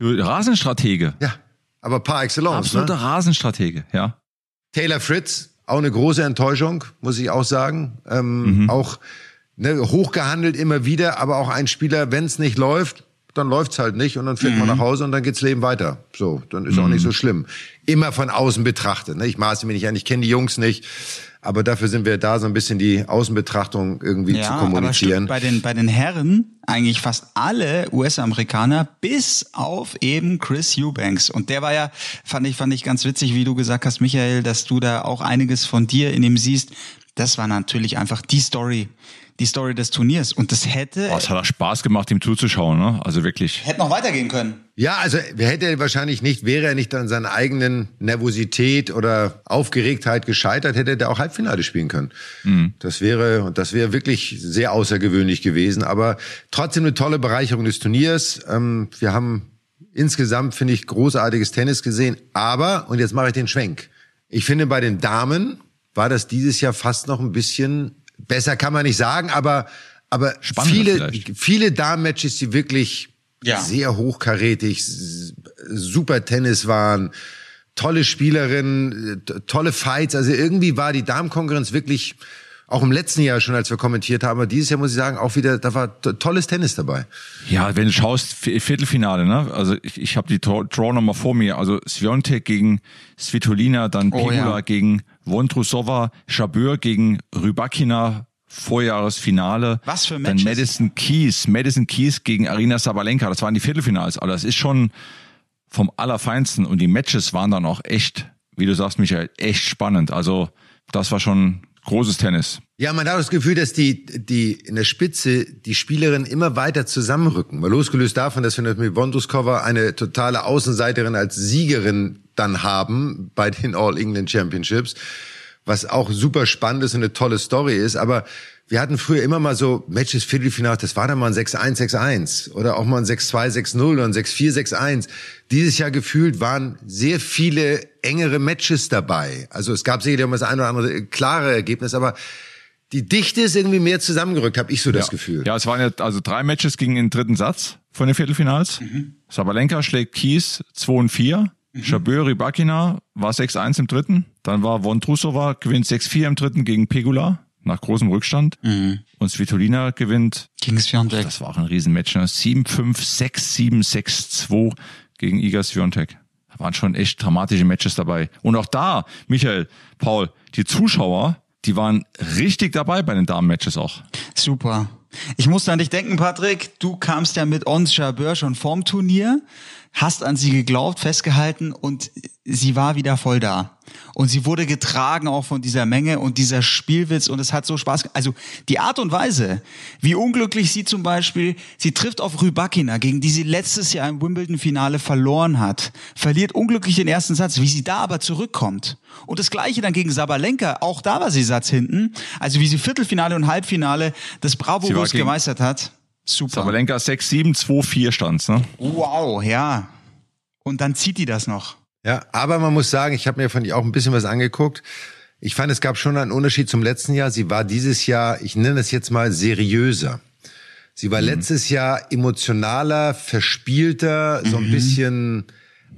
Rasenstratege. Ja, aber par excellence. Absoluter ne? Rasenstratege, ja. Taylor Fritz, auch eine große Enttäuschung, muss ich auch sagen. Ähm, mhm. Auch ne, hochgehandelt immer wieder, aber auch ein Spieler, wenn es nicht läuft, dann läuft's halt nicht und dann fährt mhm. man nach Hause und dann geht's Leben weiter. So, dann ist mhm. auch nicht so mhm. schlimm. Immer von außen betrachtet. Ne? Ich maße mir nicht an, ich kenne die Jungs nicht, aber dafür sind wir da, so ein bisschen die Außenbetrachtung irgendwie ja, zu kommunizieren. Aber bei den bei den Herren eigentlich fast alle US-Amerikaner bis auf eben Chris Eubanks und der war ja fand ich fand ich ganz witzig, wie du gesagt hast, Michael, dass du da auch einiges von dir in ihm siehst das war natürlich einfach die Story, die Story des Turniers. Und das hätte. Boah, es hat auch Spaß gemacht, ihm zuzuschauen, ne? Also wirklich. Hätte noch weitergehen können. Ja, also hätte er wahrscheinlich nicht, wäre er nicht an seiner eigenen Nervosität oder Aufgeregtheit gescheitert, hätte er auch Halbfinale spielen können. Mhm. Das wäre, und das wäre wirklich sehr außergewöhnlich gewesen. Aber trotzdem eine tolle Bereicherung des Turniers. Ähm, wir haben insgesamt, finde ich, großartiges Tennis gesehen. Aber, und jetzt mache ich den Schwenk. Ich finde, bei den Damen war das dieses Jahr fast noch ein bisschen besser, kann man nicht sagen, aber, aber viele, viele Damen-Matches, die wirklich ja. sehr hochkarätig, super Tennis waren, tolle Spielerinnen, tolle Fights. Also irgendwie war die Damenkonkurrenz wirklich auch im letzten Jahr schon, als wir kommentiert haben, aber dieses Jahr muss ich sagen, auch wieder, da war tolles Tennis dabei. Ja, wenn du schaust, Viertelfinale, ne? Also ich, ich habe die Draw nochmal vor mir. Also Sviontek gegen Svitolina, dann Pegula oh, ja. gegen Vondrusova, Chabeur gegen Rybakina, Vorjahresfinale. Was für Matches? Dann Madison Keys, Madison Keys gegen Arina Sabalenka. Das waren die Viertelfinals. Also das ist schon vom Allerfeinsten. Und die Matches waren dann auch echt, wie du sagst, Michael, echt spannend. Also das war schon großes Tennis. Ja, man hat das Gefühl, dass die, die in der Spitze die Spielerinnen immer weiter zusammenrücken. Mal losgelöst davon, dass wir mit Bonduskova eine totale Außenseiterin als Siegerin dann haben bei den All England Championships was auch super spannend ist und eine tolle Story ist. Aber wir hatten früher immer mal so Matches Viertelfinale, das war dann mal ein 6-1, 6-1 oder auch mal ein 6-2, 6-0 oder ein 6-4, 6-1. Dieses Jahr gefühlt waren sehr viele engere Matches dabei. Also es gab sicherlich immer das eine oder andere klare Ergebnis, aber die Dichte ist irgendwie mehr zusammengerückt, habe ich so das ja. Gefühl. Ja, es waren ja also drei Matches gingen in den dritten Satz von den Viertelfinals. Mhm. Sabalenka schlägt Kies 2 und 4. Mhm. Rybakina war 6-1 im dritten. Dann war Vondrusova gewinnt 6-4 im dritten gegen Pegula nach großem Rückstand. Mhm. Und Svitolina gewinnt. Gegen Sviontek. Das war auch ein Riesenmatch. Ne? 7-5, 6-7, 6-2 gegen Iga Sviontek. Waren schon echt dramatische Matches dabei. Und auch da, Michael, Paul, die Zuschauer, die waren richtig dabei bei den Damen-Matches auch. Super. Ich musste an dich denken, Patrick. Du kamst ja mit Ons Jabeur schon vorm Turnier hast an sie geglaubt, festgehalten und sie war wieder voll da. Und sie wurde getragen auch von dieser Menge und dieser Spielwitz und es hat so Spaß. Also die Art und Weise, wie unglücklich sie zum Beispiel, sie trifft auf Rybakina, gegen die sie letztes Jahr im Wimbledon-Finale verloren hat, verliert unglücklich den ersten Satz, wie sie da aber zurückkommt. Und das gleiche dann gegen Sabalenka, auch da war sie Satz hinten. Also wie sie Viertelfinale und Halbfinale das Bravo-Bus gemeistert hat. Super. Sabalenka 6, 7, 2, 4 stand's, ne? Wow, ja. Und dann zieht die das noch. Ja, aber man muss sagen, ich habe mir von ihr auch ein bisschen was angeguckt. Ich fand, es gab schon einen Unterschied zum letzten Jahr. Sie war dieses Jahr, ich nenne das jetzt mal seriöser. Sie war mhm. letztes Jahr emotionaler, verspielter, so ein mhm. bisschen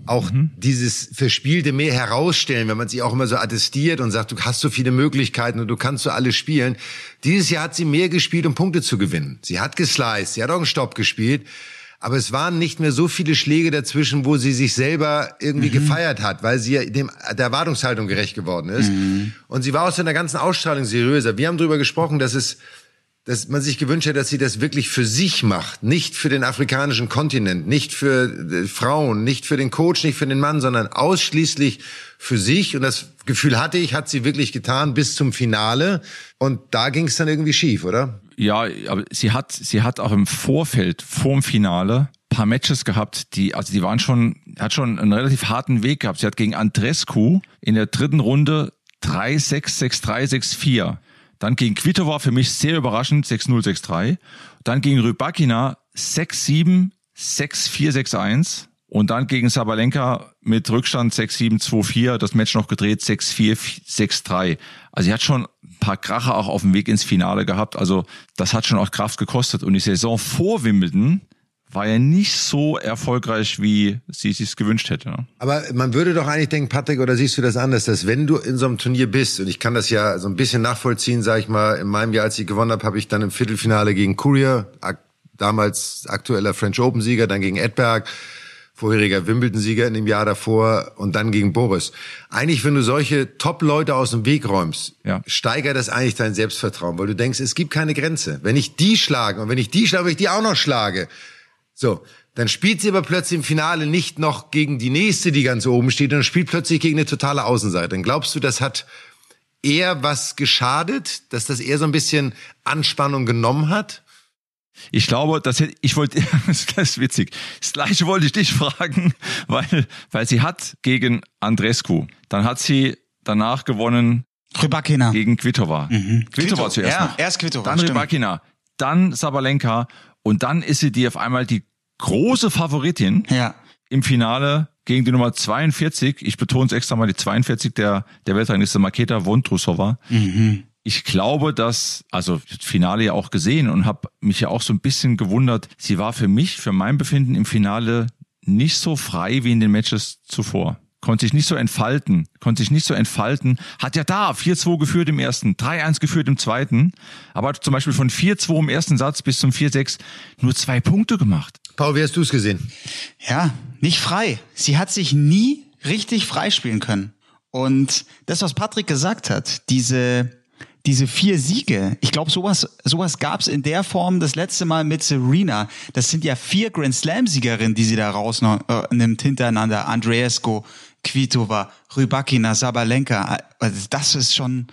auch mhm. dieses Verspielte mehr herausstellen, wenn man sie auch immer so attestiert und sagt, du hast so viele Möglichkeiten und du kannst so alles spielen. Dieses Jahr hat sie mehr gespielt, um Punkte zu gewinnen. Sie hat gesliced, sie hat auch einen Stopp gespielt. Aber es waren nicht mehr so viele Schläge dazwischen, wo sie sich selber irgendwie mhm. gefeiert hat, weil sie dem, der Erwartungshaltung gerecht geworden ist. Mhm. Und sie war aus der ganzen Ausstrahlung seriöser. Wir haben darüber gesprochen, dass es dass man sich gewünscht hat, dass sie das wirklich für sich macht, nicht für den afrikanischen Kontinent, nicht für äh, Frauen, nicht für den Coach, nicht für den Mann, sondern ausschließlich für sich. Und das Gefühl hatte ich, hat sie wirklich getan bis zum Finale. Und da ging es dann irgendwie schief, oder? Ja, aber sie hat, sie hat auch im Vorfeld, vorm Finale, paar Matches gehabt, die, also die waren schon, hat schon einen relativ harten Weg gehabt. Sie hat gegen Andrescu in der dritten Runde 3-6, 6-3, 6-4 dann gegen Kvitova für mich sehr überraschend 6-0, 6-3. Dann gegen Rybakina 6-7, 6-4, 6-1. Und dann gegen Sabalenka mit Rückstand 6-7, 2-4, das Match noch gedreht 6-4, 6-3. Also sie hat schon ein paar Kracher auch auf dem Weg ins Finale gehabt. Also das hat schon auch Kraft gekostet. Und die Saison vor Wimbledon war ja nicht so erfolgreich, wie sie es sich gewünscht hätte. Ne? Aber man würde doch eigentlich denken, Patrick, oder siehst du das anders, dass wenn du in so einem Turnier bist, und ich kann das ja so ein bisschen nachvollziehen, sage ich mal, in meinem Jahr, als ich gewonnen habe, habe ich dann im Viertelfinale gegen Courier, damals aktueller French Open-Sieger, dann gegen Edberg, vorheriger Wimbledon-Sieger in dem Jahr davor und dann gegen Boris. Eigentlich, wenn du solche Top-Leute aus dem Weg räumst, ja. steigert das eigentlich dein Selbstvertrauen, weil du denkst, es gibt keine Grenze. Wenn ich die schlage und wenn ich die schlage, wenn ich die auch noch schlage, so, dann spielt sie aber plötzlich im Finale nicht noch gegen die nächste, die ganz oben steht, sondern spielt plötzlich gegen eine totale Außenseite. Dann glaubst du, das hat eher was geschadet, dass das eher so ein bisschen Anspannung genommen hat? Ich glaube, das hätte, ich wollte, das ist witzig. Das gleiche wollte ich dich fragen, weil, weil sie hat gegen Andrescu, dann hat sie danach gewonnen Rybakina. gegen Kvitova. Mhm. Kvitova zuerst Ja, noch. erst Kvitova. Dann stimmt. Rybakina, dann Sabalenka und dann ist sie die auf einmal die große Favoritin Ja. im Finale gegen die Nummer 42. Ich betone es extra mal, die 42 der, der Weltrangliste Maketa Vondrusova. Mhm. Ich glaube, dass, also das Finale ja auch gesehen und habe mich ja auch so ein bisschen gewundert. Sie war für mich, für mein Befinden im Finale nicht so frei wie in den Matches zuvor. Konnte sich nicht so entfalten, konnte sich nicht so entfalten. Hat ja da 4-2 geführt im ersten, 3-1 geführt im zweiten, aber hat zum Beispiel von 4-2 im ersten Satz bis zum 4-6 nur zwei Punkte gemacht. Paul, wie hast du es gesehen? Ja, nicht frei. Sie hat sich nie richtig freispielen können. Und das, was Patrick gesagt hat, diese, diese vier Siege, ich glaube, sowas, sowas gab es in der Form das letzte Mal mit Serena. Das sind ja vier Grand Slam-Siegerinnen, die sie da rausnimmt hintereinander. Andreescu, Kvitova, Rybakina, Sabalenka. Also das ist schon,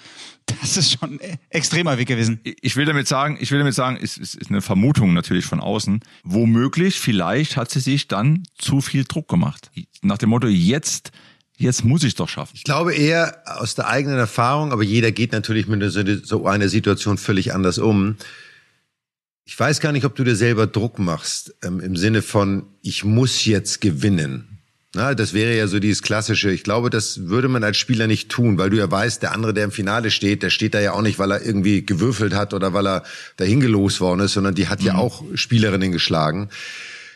das ist schon extremer Weg gewesen. ich will damit sagen, ich will damit sagen, es ist, ist eine Vermutung natürlich von außen. Womöglich, vielleicht hat sie sich dann zu viel Druck gemacht. Nach dem Motto, jetzt, jetzt muss ich doch schaffen. Ich glaube eher aus der eigenen Erfahrung, aber jeder geht natürlich mit so einer Situation völlig anders um. Ich weiß gar nicht, ob du dir selber Druck machst, ähm, im Sinne von, ich muss jetzt gewinnen. Na, das wäre ja so dieses klassische. Ich glaube, das würde man als Spieler nicht tun, weil du ja weißt, der andere, der im Finale steht, der steht da ja auch nicht, weil er irgendwie gewürfelt hat oder weil er dahin gelost worden ist, sondern die hat ja auch Spielerinnen geschlagen.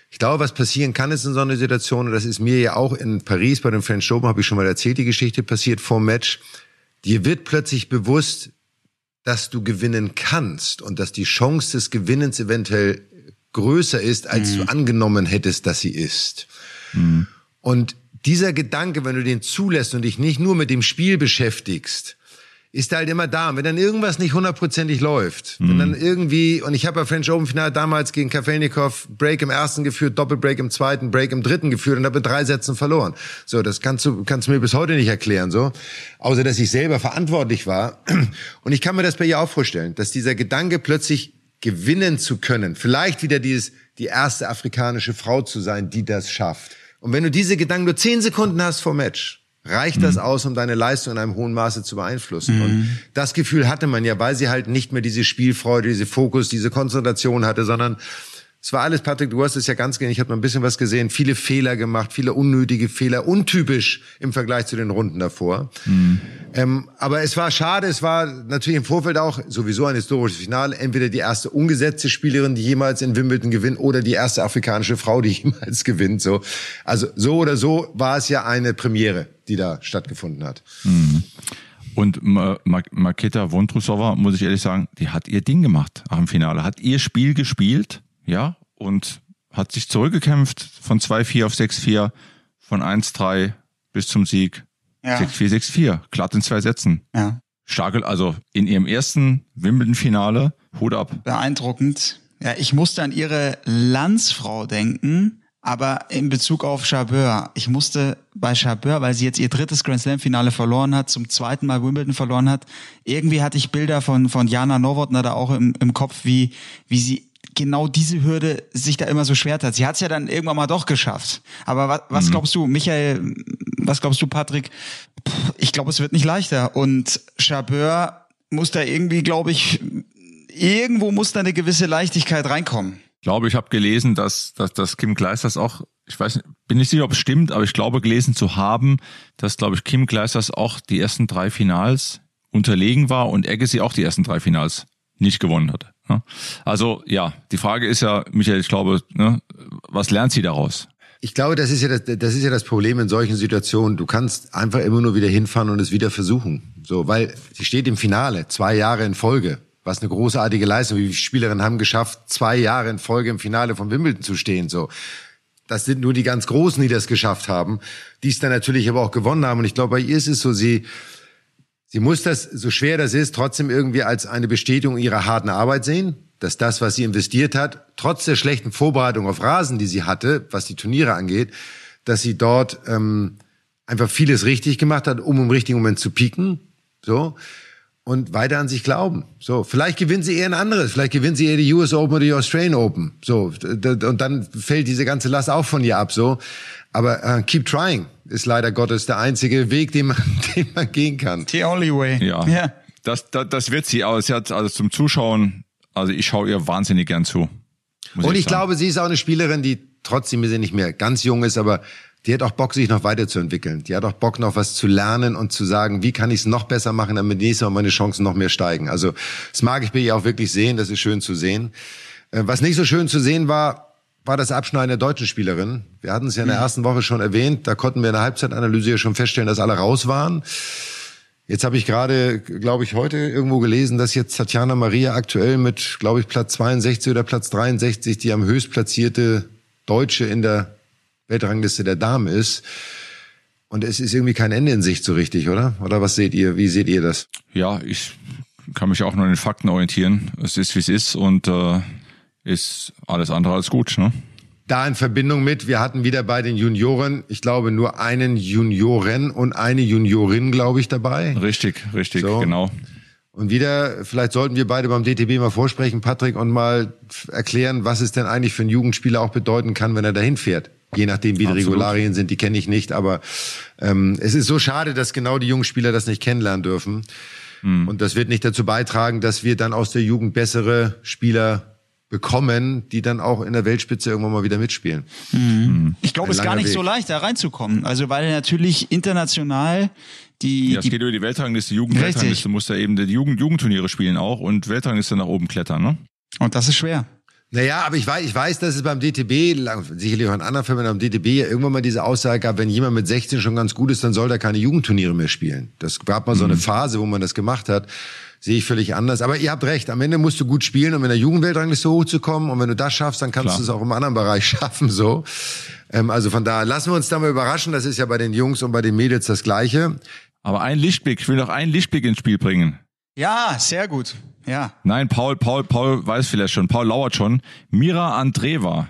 Ich glaube, was passieren kann, ist in so einer Situation, und das ist mir ja auch in Paris bei dem French Open, habe ich schon mal erzählt, die Geschichte passiert vor dem Match. Dir wird plötzlich bewusst, dass du gewinnen kannst und dass die Chance des Gewinnens eventuell größer ist, als du angenommen hättest, dass sie ist. Und dieser Gedanke, wenn du den zulässt und dich nicht nur mit dem Spiel beschäftigst, ist halt immer da. Und wenn dann irgendwas nicht hundertprozentig läuft, wenn dann irgendwie, und ich habe bei French Open Finale damals gegen Kafelnikov Break im ersten geführt, Doppelbreak im zweiten, Break im dritten geführt und habe mit drei Sätzen verloren. So, das kannst du, kannst du mir bis heute nicht erklären, so. Außer, dass ich selber verantwortlich war. Und ich kann mir das bei ihr auch vorstellen, dass dieser Gedanke plötzlich gewinnen zu können, vielleicht wieder dieses, die erste afrikanische Frau zu sein, die das schafft. Und wenn du diese Gedanken nur zehn Sekunden hast vor Match, reicht das aus, um deine Leistung in einem hohen Maße zu beeinflussen. Und das Gefühl hatte man ja, weil sie halt nicht mehr diese Spielfreude, diese Fokus, diese Konzentration hatte, sondern es war alles, Patrick, du hast es ja ganz gerne, ich habe mal ein bisschen was gesehen, viele Fehler gemacht, viele unnötige Fehler, untypisch im Vergleich zu den Runden davor. Ähm, aber es war schade, es war natürlich im Vorfeld auch sowieso ein historisches Finale, entweder die erste ungesetzte Spielerin, die jemals in Wimbledon gewinnt, oder die erste afrikanische Frau, die jemals gewinnt. So, Also so oder so war es ja eine Premiere, die da stattgefunden hat. Und Ma- Ma- Maketa Vondrusova, muss ich ehrlich sagen, die hat ihr Ding gemacht im Finale. Hat ihr Spiel gespielt, ja, und hat sich zurückgekämpft von 2-4 auf 6-4, von 1-3 bis zum Sieg. Ja. 6-4, 6-4, glatt in zwei Sätzen. Ja. Starke, also in ihrem ersten Wimbledon-Finale, Hut ab. beeindruckend. Ja, ich musste an ihre Landsfrau denken, aber in Bezug auf Chabeur. Ich musste bei Chabeur, weil sie jetzt ihr drittes Grand Slam Finale verloren hat, zum zweiten Mal Wimbledon verloren hat. Irgendwie hatte ich Bilder von, von Jana Nowotna da auch im, im Kopf, wie, wie sie genau diese Hürde sich da immer so schwer hat. Sie hat es ja dann irgendwann mal doch geschafft. Aber was, was glaubst du, Michael, was glaubst du, Patrick? Puh, ich glaube, es wird nicht leichter. Und Chabeur muss da irgendwie, glaube ich, irgendwo muss da eine gewisse Leichtigkeit reinkommen. Ich glaube, ich habe gelesen, dass, dass, dass Kim Kleisters auch, ich weiß nicht, bin nicht sicher, ob es stimmt, aber ich glaube gelesen zu haben, dass, glaube ich, Kim Kleisters auch die ersten drei Finals unterlegen war und Agassi auch die ersten drei Finals nicht gewonnen hatte. Ne? Also ja, die Frage ist ja, Michael, ich glaube, ne, was lernt sie daraus? Ich glaube, das ist ja das, das ist ja das Problem in solchen Situationen. Du kannst einfach immer nur wieder hinfahren und es wieder versuchen. So, weil sie steht im Finale, zwei Jahre in Folge. Was eine großartige Leistung. Wie viele Spielerinnen haben geschafft, zwei Jahre in Folge im Finale von Wimbledon zu stehen, so. Das sind nur die ganz Großen, die das geschafft haben, die es dann natürlich aber auch gewonnen haben. Und ich glaube, bei ihr ist es so, sie, sie muss das, so schwer das ist, trotzdem irgendwie als eine Bestätigung ihrer harten Arbeit sehen, dass das, was sie investiert hat, trotz der schlechten Vorbereitung auf Rasen, die sie hatte, was die Turniere angeht, dass sie dort ähm, einfach vieles richtig gemacht hat, um im richtigen Moment zu pieken. So. Und weiter an sich glauben. So. Vielleicht gewinnen sie eher ein anderes. Vielleicht gewinnen sie eher die US Open oder die Australian Open. So. Und dann fällt diese ganze Last auch von ihr ab. So. Aber uh, keep trying ist leider Gottes der einzige Weg, den man, den man gehen kann. The only way. Ja. ja. Das, das, das wird sie, aber sie hat also zum Zuschauen, also ich schaue ihr wahnsinnig gern zu. Und ich, ich glaube, sie ist auch eine Spielerin, die trotzdem sie nicht mehr ganz jung ist, aber die hat auch Bock, sich noch weiterzuentwickeln. Die hat auch Bock, noch was zu lernen und zu sagen, wie kann ich es noch besser machen, damit nächstes Mal meine Chancen noch mehr steigen. Also das mag ich bei ihr auch wirklich sehen, das ist schön zu sehen. Äh, was nicht so schön zu sehen war, war das Abschneiden der deutschen Spielerin. Wir hatten es ja in der mhm. ersten Woche schon erwähnt, da konnten wir in der Halbzeitanalyse ja schon feststellen, dass alle raus waren. Jetzt habe ich gerade, glaube ich, heute irgendwo gelesen, dass jetzt Tatjana Maria aktuell mit, glaube ich, Platz 62 oder Platz 63 die am höchst platzierte Deutsche in der Weltrangliste der Damen ist. Und es ist irgendwie kein Ende in Sicht so richtig, oder? Oder was seht ihr? Wie seht ihr das? Ja, ich kann mich auch nur an den Fakten orientieren. Es ist, wie es ist und äh, ist alles andere als gut. Ne? Da in Verbindung mit, wir hatten wieder bei den Junioren, ich glaube, nur einen Junioren und eine Juniorin, glaube ich, dabei. Richtig, richtig, so. genau. Und wieder, vielleicht sollten wir beide beim DTB mal vorsprechen, Patrick, und mal erklären, was es denn eigentlich für einen Jugendspieler auch bedeuten kann, wenn er dahin fährt. Je nachdem, wie die Absolut. Regularien sind, die kenne ich nicht. Aber ähm, es ist so schade, dass genau die jungen Spieler das nicht kennenlernen dürfen. Hm. Und das wird nicht dazu beitragen, dass wir dann aus der Jugend bessere Spieler bekommen, die dann auch in der Weltspitze irgendwann mal wieder mitspielen. Mhm. Ich glaube, es ist gar nicht Weg. so leicht, da reinzukommen. Also weil natürlich international die. Ja, es die geht über die Weltrangliste, Jugendweltrangliste, muss da eben die Jugend, Jugendturniere spielen auch und Weltrangliste nach oben klettern, ne? Und das ist schwer. Naja, aber ich weiß, ich weiß, dass es beim DTB, sicherlich auch in anderen Firmen am DTB, ja irgendwann mal diese Aussage gab, wenn jemand mit 16 schon ganz gut ist, dann soll er keine Jugendturniere mehr spielen. Das gab mal so eine mhm. Phase, wo man das gemacht hat sehe ich völlig anders. Aber ihr habt recht, am Ende musst du gut spielen, um in der Jugendweltrangliste hochzukommen. Und wenn du das schaffst, dann kannst du es auch im anderen Bereich schaffen. So, ähm, Also von da lassen wir uns da mal überraschen. Das ist ja bei den Jungs und bei den Mädels das Gleiche. Aber ein Lichtblick, ich will noch einen Lichtblick ins Spiel bringen. Ja, sehr gut. Ja. Nein, Paul, Paul, Paul weiß vielleicht schon. Paul lauert schon. Mira Andreva,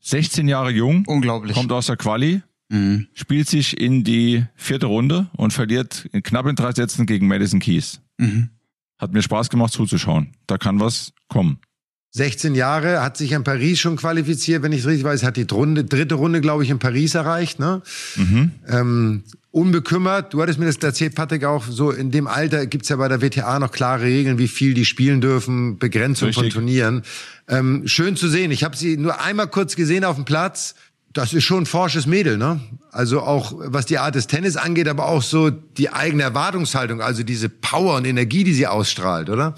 16 Jahre jung. Unglaublich. Kommt aus der Quali. Mhm. Spielt sich in die vierte Runde und verliert in knapp in drei Sätzen gegen Madison Keys. Mhm. Hat mir Spaß gemacht zuzuschauen. Da kann was kommen. 16 Jahre, hat sich in Paris schon qualifiziert, wenn ich es richtig weiß, hat die Runde, dritte Runde, glaube ich, in Paris erreicht. Ne? Mhm. Ähm, unbekümmert, du hattest mir das erzählt, Patrick, auch so in dem Alter gibt's ja bei der WTA noch klare Regeln, wie viel die spielen dürfen, Begrenzung Richtig. von Turnieren. Ähm, schön zu sehen. Ich habe sie nur einmal kurz gesehen auf dem Platz das ist schon ein forsches Mädel, ne? Also auch was die Art des Tennis angeht, aber auch so die eigene Erwartungshaltung, also diese Power und Energie, die sie ausstrahlt, oder?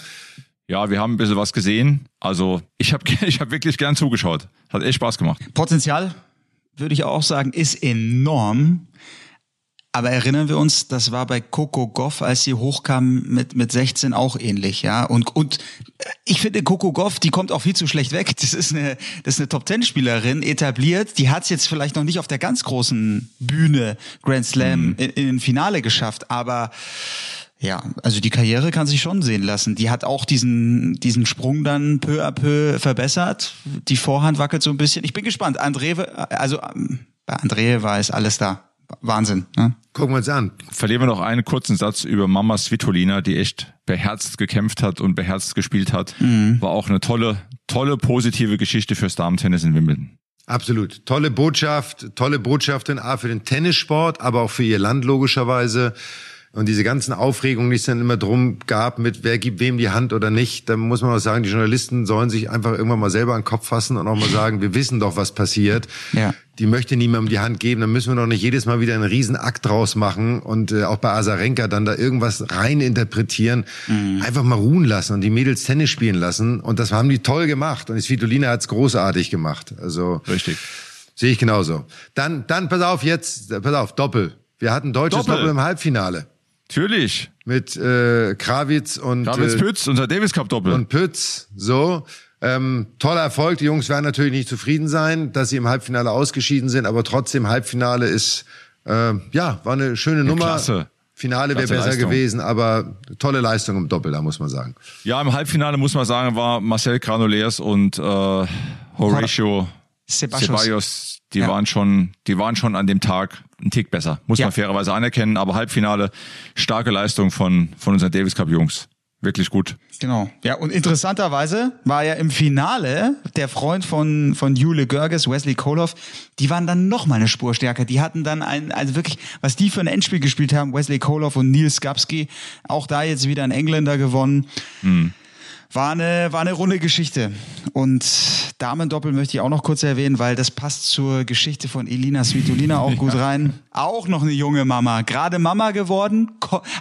Ja, wir haben ein bisschen was gesehen. Also ich habe ich hab wirklich gern zugeschaut. Hat echt Spaß gemacht. Potenzial, würde ich auch sagen, ist enorm. Aber erinnern wir uns, das war bei Coco Goff, als sie hochkam mit, mit 16 auch ähnlich, ja. Und, und ich finde Coco Goff, die kommt auch viel zu schlecht weg. Das ist eine, das ist eine Top-10-Spielerin, etabliert. Die hat es jetzt vielleicht noch nicht auf der ganz großen Bühne Grand Slam mhm. in, in den Finale geschafft, aber ja, also die Karriere kann sich schon sehen lassen. Die hat auch diesen, diesen Sprung dann peu à peu verbessert. Die Vorhand wackelt so ein bisschen. Ich bin gespannt. André, also bei André war es alles da. Wahnsinn. Ne? Gucken wir uns an. Verlieren wir noch einen kurzen Satz über Mama Svitolina, die echt beherzt gekämpft hat und beherzt gespielt hat. Mhm. War auch eine tolle, tolle positive Geschichte fürs Damentennis in Wimbledon. Absolut. Tolle Botschaft, tolle Botschaftin A für den Tennissport, aber auch für ihr Land logischerweise. Und diese ganzen Aufregungen, die es dann immer drum gab, mit wer gibt wem die Hand oder nicht, da muss man auch sagen, die Journalisten sollen sich einfach irgendwann mal selber an den Kopf fassen und auch mal sagen, wir wissen doch, was passiert. Ja. Die möchte niemandem die Hand geben, dann müssen wir doch nicht jedes Mal wieder einen Riesenakt draus machen und äh, auch bei Asarenka dann da irgendwas rein interpretieren. Mhm. Einfach mal ruhen lassen und die Mädels Tennis spielen lassen. Und das haben die toll gemacht. Und die Svitolina hat's großartig gemacht. Also Richtig. Sehe ich genauso. Dann, dann pass auf jetzt, pass auf, Doppel. Wir hatten deutsches Doppel, Doppel im Halbfinale. Natürlich. Mit äh, Krawitz und Krawitz äh, Pütz, unser Davis Cup Doppel. Und Pütz, so. Ähm, toller Erfolg. Die Jungs werden natürlich nicht zufrieden sein, dass sie im Halbfinale ausgeschieden sind, aber trotzdem Halbfinale ist äh, ja war eine schöne ja, Nummer. Klasse. Finale wäre besser Leistung. gewesen, aber tolle Leistung im Doppel, da muss man sagen. Ja, im Halbfinale muss man sagen, war Marcel Granollers und äh, Horatio Ceballos die Ja. waren schon, die waren schon an dem Tag ein Tick besser. Muss Ja. man fairerweise anerkennen. Aber Halbfinale, starke Leistung von, von unseren Davis Cup Jungs. Wirklich gut. Genau. Ja, und interessanterweise war ja im Finale der Freund von, von Jule Görges, Wesley Koloff, die waren dann noch mal eine Spur stärker. Die hatten dann ein, also wirklich, was die für ein Endspiel gespielt haben, Wesley Koloff und Neil Skapski, auch da jetzt wieder ein Engländer gewonnen. War eine, war eine runde Geschichte. Und Damendoppel möchte ich auch noch kurz erwähnen, weil das passt zur Geschichte von Elina Svitolina auch gut rein. Auch noch eine junge Mama. Gerade Mama geworden,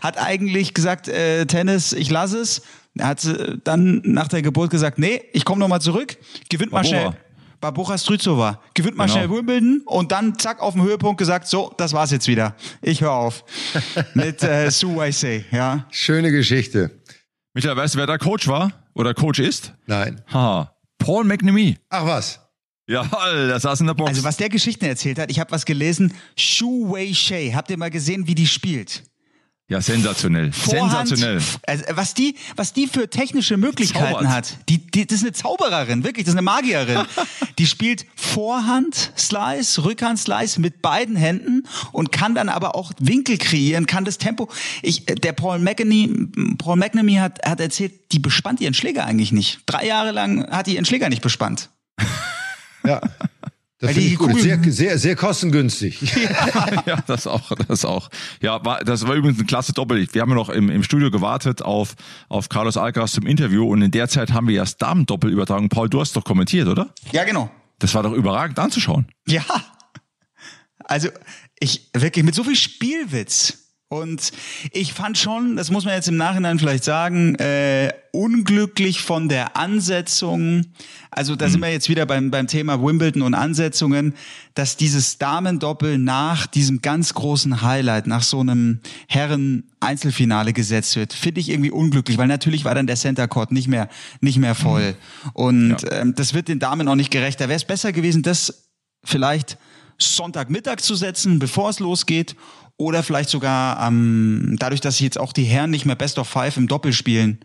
hat eigentlich gesagt, äh, Tennis, ich lasse es. Hat dann nach der Geburt gesagt, nee, ich komme nochmal zurück, gewinnt mal schnell. Barbora Stryzova. Gewinnt mal Genau. schnell Wimbledon und dann zack auf dem Höhepunkt gesagt, so, das war's jetzt wieder. Ich höre auf. Mit äh, Sue Weisei, ja. Schöne Geschichte. Michael, weißt du, wer da Coach war? Oder Coach ist? Nein. Haha. Paul McNamee. Ach was. Ja, der saß in der Box. Also was der Geschichten erzählt hat, ich habe was gelesen, Shu Wei Shei, habt ihr mal gesehen, wie die spielt? Ja, sensationell. Vorhand, Sensationell. Also, was die, was die für technische Möglichkeiten Zaubert. hat. Die, die, das ist eine Zaubererin, wirklich, das ist eine Magierin. die spielt Vorhand Slice, Rückhand Slice mit beiden Händen und kann dann aber auch Winkel kreieren, kann das Tempo. Ich, der Paul McNamee, Paul McNamee hat, hat erzählt, die bespannt ihren Schläger eigentlich nicht. Drei Jahre lang hat die ihren Schläger nicht bespannt. Ja. Das finde ich gut. Sehr, sehr, sehr kostengünstig. ja, das auch, das auch. Ja, war, das war übrigens ein klasse Doppel. Wir haben ja noch im, im Studio gewartet auf, auf Carlos Alcaraz zum Interview und in der Zeit haben wir erst Damen-Doppel übertragen. Paul, du hast doch kommentiert, oder? Ja, genau. Das war doch überragend anzuschauen. Ja. Also, ich wirklich mit so viel Spielwitz. Und ich fand schon, das muss man jetzt im Nachhinein vielleicht sagen, äh, unglücklich von der Ansetzung. Also da sind wir jetzt wieder beim, beim Thema Wimbledon und Ansetzungen, dass dieses Damendoppel nach diesem ganz großen Highlight, nach so einem Herren-Einzelfinale gesetzt wird, finde ich irgendwie unglücklich, weil natürlich war dann der Center Court nicht mehr, nicht mehr voll. Und ähm, das wird den Damen auch nicht gerecht. Da wäre es besser gewesen, das vielleicht Sonntagmittag zu setzen, bevor es losgeht. Oder vielleicht sogar ähm, dadurch, dass jetzt auch die Herren nicht mehr Best of Five im Doppel spielen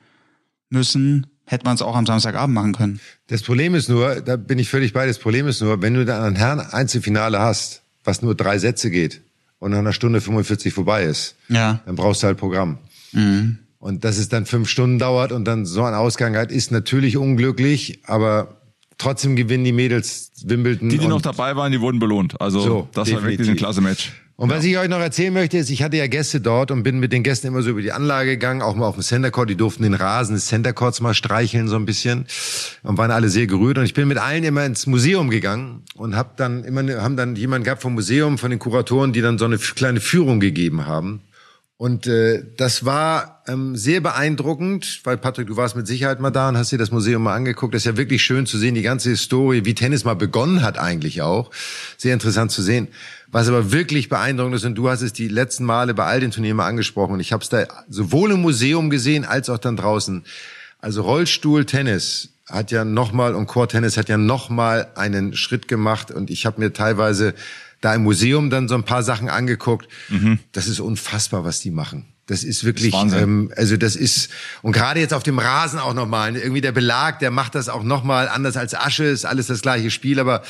müssen, hätte man es auch am Samstagabend machen können. Das Problem ist nur, da bin ich völlig bei, das Problem ist nur, wenn du dann ein Herren-Einzelfinale hast, was nur drei Sätze geht und nach einer Stunde 45 vorbei ist, Ja. dann brauchst du halt Programm. Und dass es dann fünf Stunden dauert und dann so ein Ausgang hat, ist natürlich unglücklich, aber trotzdem gewinnen die Mädels Wimbledon. Die, die noch dabei waren, die wurden belohnt. Also So, das war wirklich ein definitiv. klasse Match. Und was ich euch noch erzählen möchte, ist, ich hatte ja Gäste dort und bin mit den Gästen immer so über die Anlage gegangen, auch mal auf dem Center Court. Die durften den Rasen des Center Courts mal streicheln so ein bisschen und waren alle sehr gerührt. Und ich bin mit allen immer ins Museum gegangen und hab dann immer, haben dann jemanden gehabt vom Museum, von den Kuratoren, die dann so eine kleine Führung gegeben haben. Und äh, das war ähm, sehr beeindruckend, weil Patrick, du warst mit Sicherheit mal da und hast dir das Museum mal angeguckt. Das ist ja wirklich schön zu sehen, die ganze Historie, wie Tennis mal begonnen hat eigentlich auch. Sehr interessant zu sehen. Was aber wirklich beeindruckend ist, und du hast es die letzten Male bei all den Turnieren mal angesprochen, und ich habe es da sowohl im Museum gesehen als auch dann draußen. Also Rollstuhl-Tennis hat ja nochmal und Core-Tennis hat ja nochmal einen Schritt gemacht und ich habe mir teilweise da im Museum dann so ein paar Sachen angeguckt. Das ist unfassbar, was die machen. Das ist wirklich, Das ist ähm, also das ist und gerade jetzt auf dem Rasen auch nochmal. Irgendwie der Belag, der macht das auch nochmal anders als Asche. Ist alles das gleiche Spiel, aber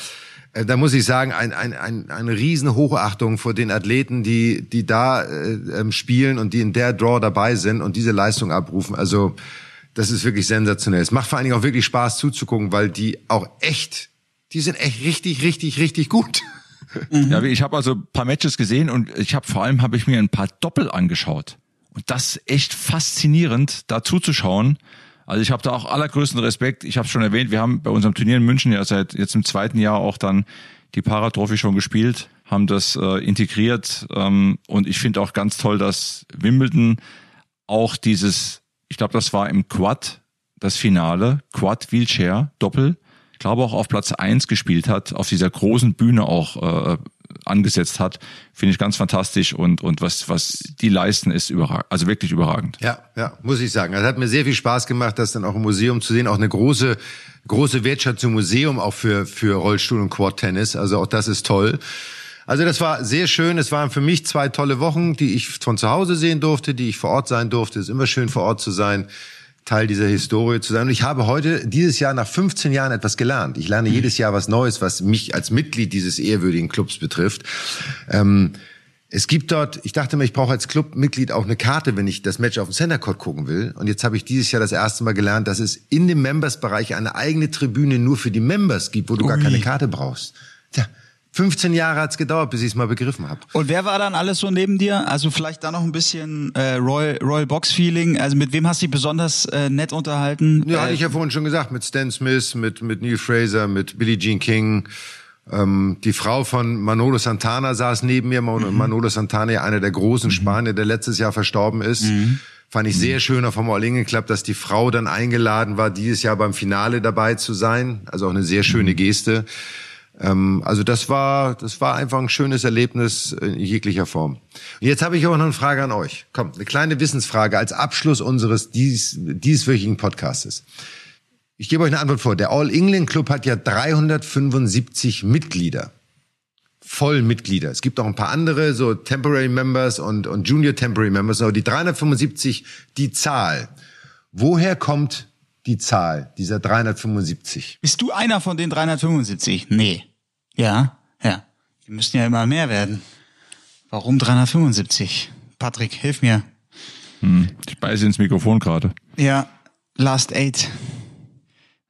äh, da muss ich sagen, ein, ein, ein, eine riesen Hochachtung vor den Athleten, die die da äh, ähm, spielen und die in der Draw dabei sind und diese Leistung abrufen. Also das ist wirklich sensationell. Es macht vor allen Dingen auch wirklich Spaß zuzugucken, weil die auch echt, die sind echt richtig, richtig, richtig gut. Ja, ich habe also ein paar Matches gesehen und ich habe vor allem habe ich mir ein paar Doppel angeschaut. Und das ist echt faszinierend, da zuzuschauen. Also ich habe da auch allergrößten Respekt. Ich habe schon erwähnt, wir haben bei unserem Turnier in München ja seit jetzt im zweiten Jahr auch dann die Paratrophy schon gespielt, haben das äh, integriert ähm, und ich finde auch ganz toll, dass Wimbledon auch dieses, ich glaube, das war im Quad das Finale, Quad Wheelchair Doppel, glaube auch auf Platz eins gespielt hat, auf dieser großen Bühne auch äh, angesetzt hat, finde ich ganz fantastisch und und was was die leisten ist überragend, also wirklich überragend. Ja, ja, muss ich sagen. Es hat mir sehr viel Spaß gemacht, das dann auch im Museum zu sehen. Auch eine große, große Wertschätzung Museum auch für, für Rollstuhl und Quad-Tennis. Also auch das ist toll. Also das war sehr schön. Es waren für mich zwei tolle Wochen, die ich von zu Hause sehen durfte, die ich vor Ort sein durfte. Es ist immer schön vor Ort zu sein. Teil dieser Historie zu sein. Und ich habe heute, dieses Jahr, nach 15 Jahren etwas gelernt. Ich lerne jedes Jahr was Neues, was mich als Mitglied dieses ehrwürdigen Clubs betrifft. Ähm, es gibt dort, ich dachte mir, ich brauche als Clubmitglied auch eine Karte, wenn ich das Match auf dem Center Court gucken will. Und jetzt habe ich dieses Jahr das erste Mal gelernt, dass es in dem Members-Bereich eine eigene Tribüne nur für die Members gibt, wo du Ui. gar keine Karte brauchst. Tja, 15 Jahre hat's gedauert, bis ich es mal begriffen habe. Und wer war dann alles so neben dir? Also vielleicht da noch ein bisschen äh, Royal, Royal Box Feeling. Also mit wem hast du dich besonders äh, nett unterhalten? Ja, äh, hatte ich ja vorhin schon gesagt. Mit Stan Smith, mit mit Neil Fraser, mit Billie Jean King. Ähm, die Frau von Manolo Santana saß neben mir. Mhm. Manolo Santana, einer der großen mhm. Spanier, der letztes Jahr verstorben ist. Mhm. Fand ich sehr schön auf vom All England Club, dass die Frau dann eingeladen war, dieses Jahr beim Finale dabei zu sein. Also auch eine sehr schöne mhm. Ähm, also das war, das war einfach ein schönes Erlebnis in jeglicher Form. Und jetzt habe ich auch noch eine Frage an euch. Komm, eine kleine Wissensfrage als Abschluss unseres dies, dieswöchigen Podcastes. Ich gebe euch eine Antwort vor. Der All England Club hat ja 375 Mitglieder. Vollmitglieder. Es gibt auch ein paar andere, so Temporary Members und, und Junior Temporary Members, aber die 375, die Zahl. Woher kommt die Zahl dieser 375? Bist du einer von den 375? Nee. Ja, ja. Die müssten ja immer mehr werden. Warum 375? Patrick, hilf mir. Hm, ich beiße ins Mikrofon gerade. Ja, Last Eight.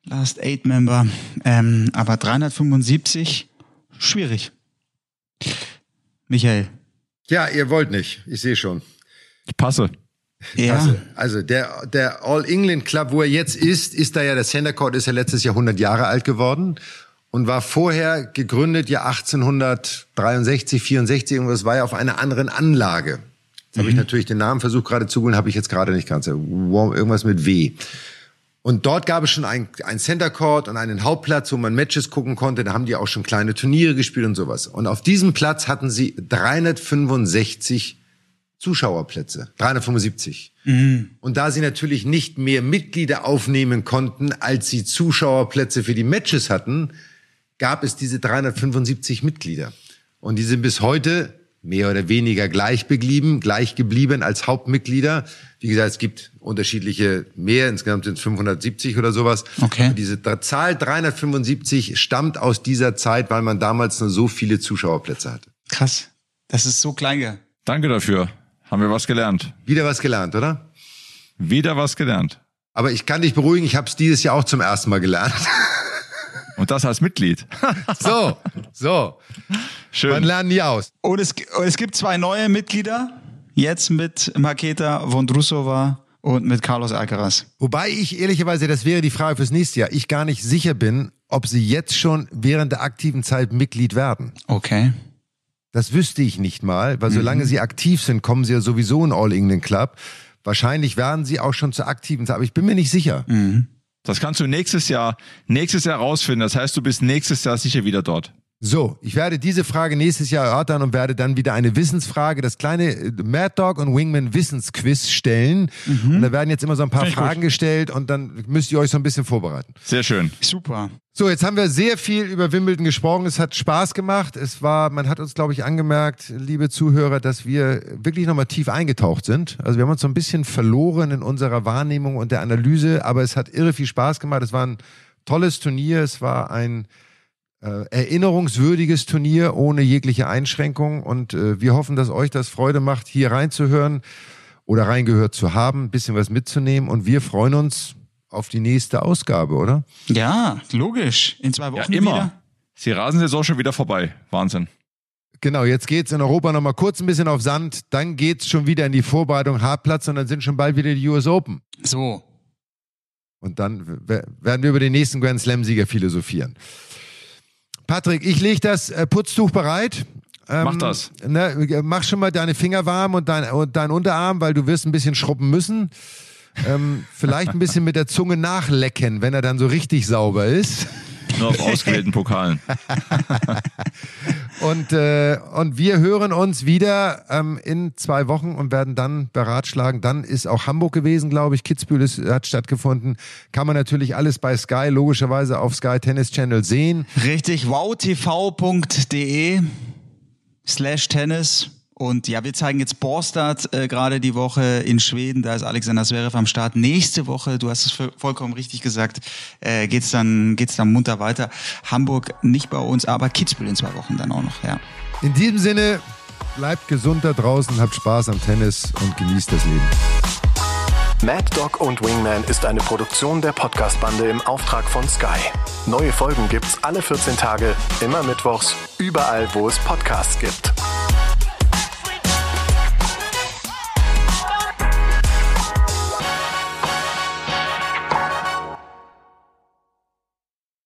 Last Eight Member. Ähm, aber 375, schwierig. Michael. Ja, ihr wollt nicht. Ich sehe schon. Ich passe. Ja. Also, also der, der All England Club, wo er jetzt ist, ist da ja, der Center Court ist ja letztes Jahr 100 Jahre alt geworden und war vorher gegründet, ja 1863, 64, irgendwas war ja auf einer anderen Anlage. Jetzt mhm. habe ich natürlich den Namen versucht gerade zu googeln, habe ich jetzt gerade nicht ganz. Irgendwas mit W. Und dort gab es schon ein, ein Center Court und einen Hauptplatz, wo man Matches gucken konnte. Da haben die auch schon kleine Turniere gespielt und sowas. Und auf diesem Platz hatten sie 365 Zuschauerplätze. 375. Mhm. Und da sie natürlich nicht mehr Mitglieder aufnehmen konnten, als sie Zuschauerplätze für die Matches hatten, gab es diese 375 Mitglieder. Und die sind bis heute mehr oder weniger gleich geblieben, gleich geblieben als Hauptmitglieder. Wie gesagt, es gibt unterschiedliche mehr, insgesamt sind es 570 oder sowas. Okay. Und diese Zahl 375 stammt aus dieser Zeit, weil man damals nur so viele Zuschauerplätze hatte. Krass. Das ist so klein. Danke dafür. Haben wir was gelernt. Wieder was gelernt, oder? Wieder was gelernt. Aber ich kann dich beruhigen, ich habe es dieses Jahr auch zum ersten Mal gelernt. Und das als Mitglied. so, so. Schön. Man lernt nie aus. Und es, es gibt zwei neue Mitglieder. Jetzt mit Maketa Vondrusova und mit Carlos Alcaraz. Wobei ich ehrlicherweise, das wäre die Frage fürs nächste Jahr, ich gar nicht sicher bin, ob sie jetzt schon während der aktiven Zeit Mitglied werden. Okay. Das wüsste ich nicht mal, weil mhm. solange sie aktiv sind, kommen sie ja sowieso in All England Club. Wahrscheinlich werden sie auch schon zur aktiven Zeit, aber ich bin mir nicht sicher. Mhm. Das kannst du nächstes Jahr, nächstes Jahr rausfinden. Das heißt, du bist nächstes Jahr sicher wieder dort. So, ich werde diese Frage nächstes Jahr erörtern und werde dann wieder eine Wissensfrage, das kleine äh, Mad Dog und Wingman Wissensquiz stellen. Mhm. Und da werden jetzt immer so ein paar Fragen gut. gestellt und dann müsst ihr euch so ein bisschen vorbereiten. Sehr schön. Super. So, jetzt haben wir sehr viel über Wimbledon gesprochen. Es hat Spaß gemacht. Es war, man hat uns, glaube ich, angemerkt, liebe Zuhörer, dass wir wirklich nochmal tief eingetaucht sind. Also wir haben uns so ein bisschen verloren in unserer Wahrnehmung und der Analyse, aber es hat irre viel Spaß gemacht. Es war ein tolles Turnier. Es war ein äh, erinnerungswürdiges Turnier ohne jegliche Einschränkung. Und äh, wir hoffen, dass euch das Freude macht, hier reinzuhören oder reingehört zu haben, ein bisschen was mitzunehmen. Und wir freuen uns auf die nächste Ausgabe, oder? Ja, logisch. In zwei Wochen ja, immer. wieder. Sie rasen jetzt auch schon wieder vorbei. Wahnsinn. Genau, jetzt geht's in Europa nochmal kurz ein bisschen auf Sand, dann geht's schon wieder in die Vorbereitung Hartplatz und dann sind schon bald wieder die US Open. So. Und dann werden wir über den nächsten Grand Slam-Sieger philosophieren. Patrick, ich lege das äh, Putztuch bereit. Ähm, mach das. Ne, mach schon mal deine Finger warm und dein, und dein Unterarm, weil du wirst ein bisschen schrubben müssen. Ähm, vielleicht ein bisschen mit der Zunge nachlecken, wenn er dann so richtig sauber ist. Nur auf ausgewählten Pokalen. und, äh, und wir hören uns wieder ähm, in zwei Wochen und werden dann beratschlagen. Dann ist auch Hamburg gewesen, glaube ich. Kitzbühel ist, hat stattgefunden. Kann man natürlich alles bei Sky, logischerweise auf Sky Tennis Channel sehen. Richtig, wowtv.de slash Tennis Und ja, wir zeigen jetzt Borstad äh, gerade die Woche in Schweden. Da ist Alexander Zverev am Start. Nächste Woche, du hast es vollkommen richtig gesagt, äh, geht's dann geht's dann munter weiter. Hamburg nicht bei uns, aber Kitzbühel in zwei Wochen dann auch noch. Ja. In diesem Sinne, bleibt gesund da draußen, habt Spaß am Tennis und genießt das Leben. Mad Dog und Wingman ist eine Produktion der Podcast-Bande im Auftrag von Sky. Neue Folgen gibt's alle 14 Tage, immer mittwochs, überall, wo es Podcasts gibt.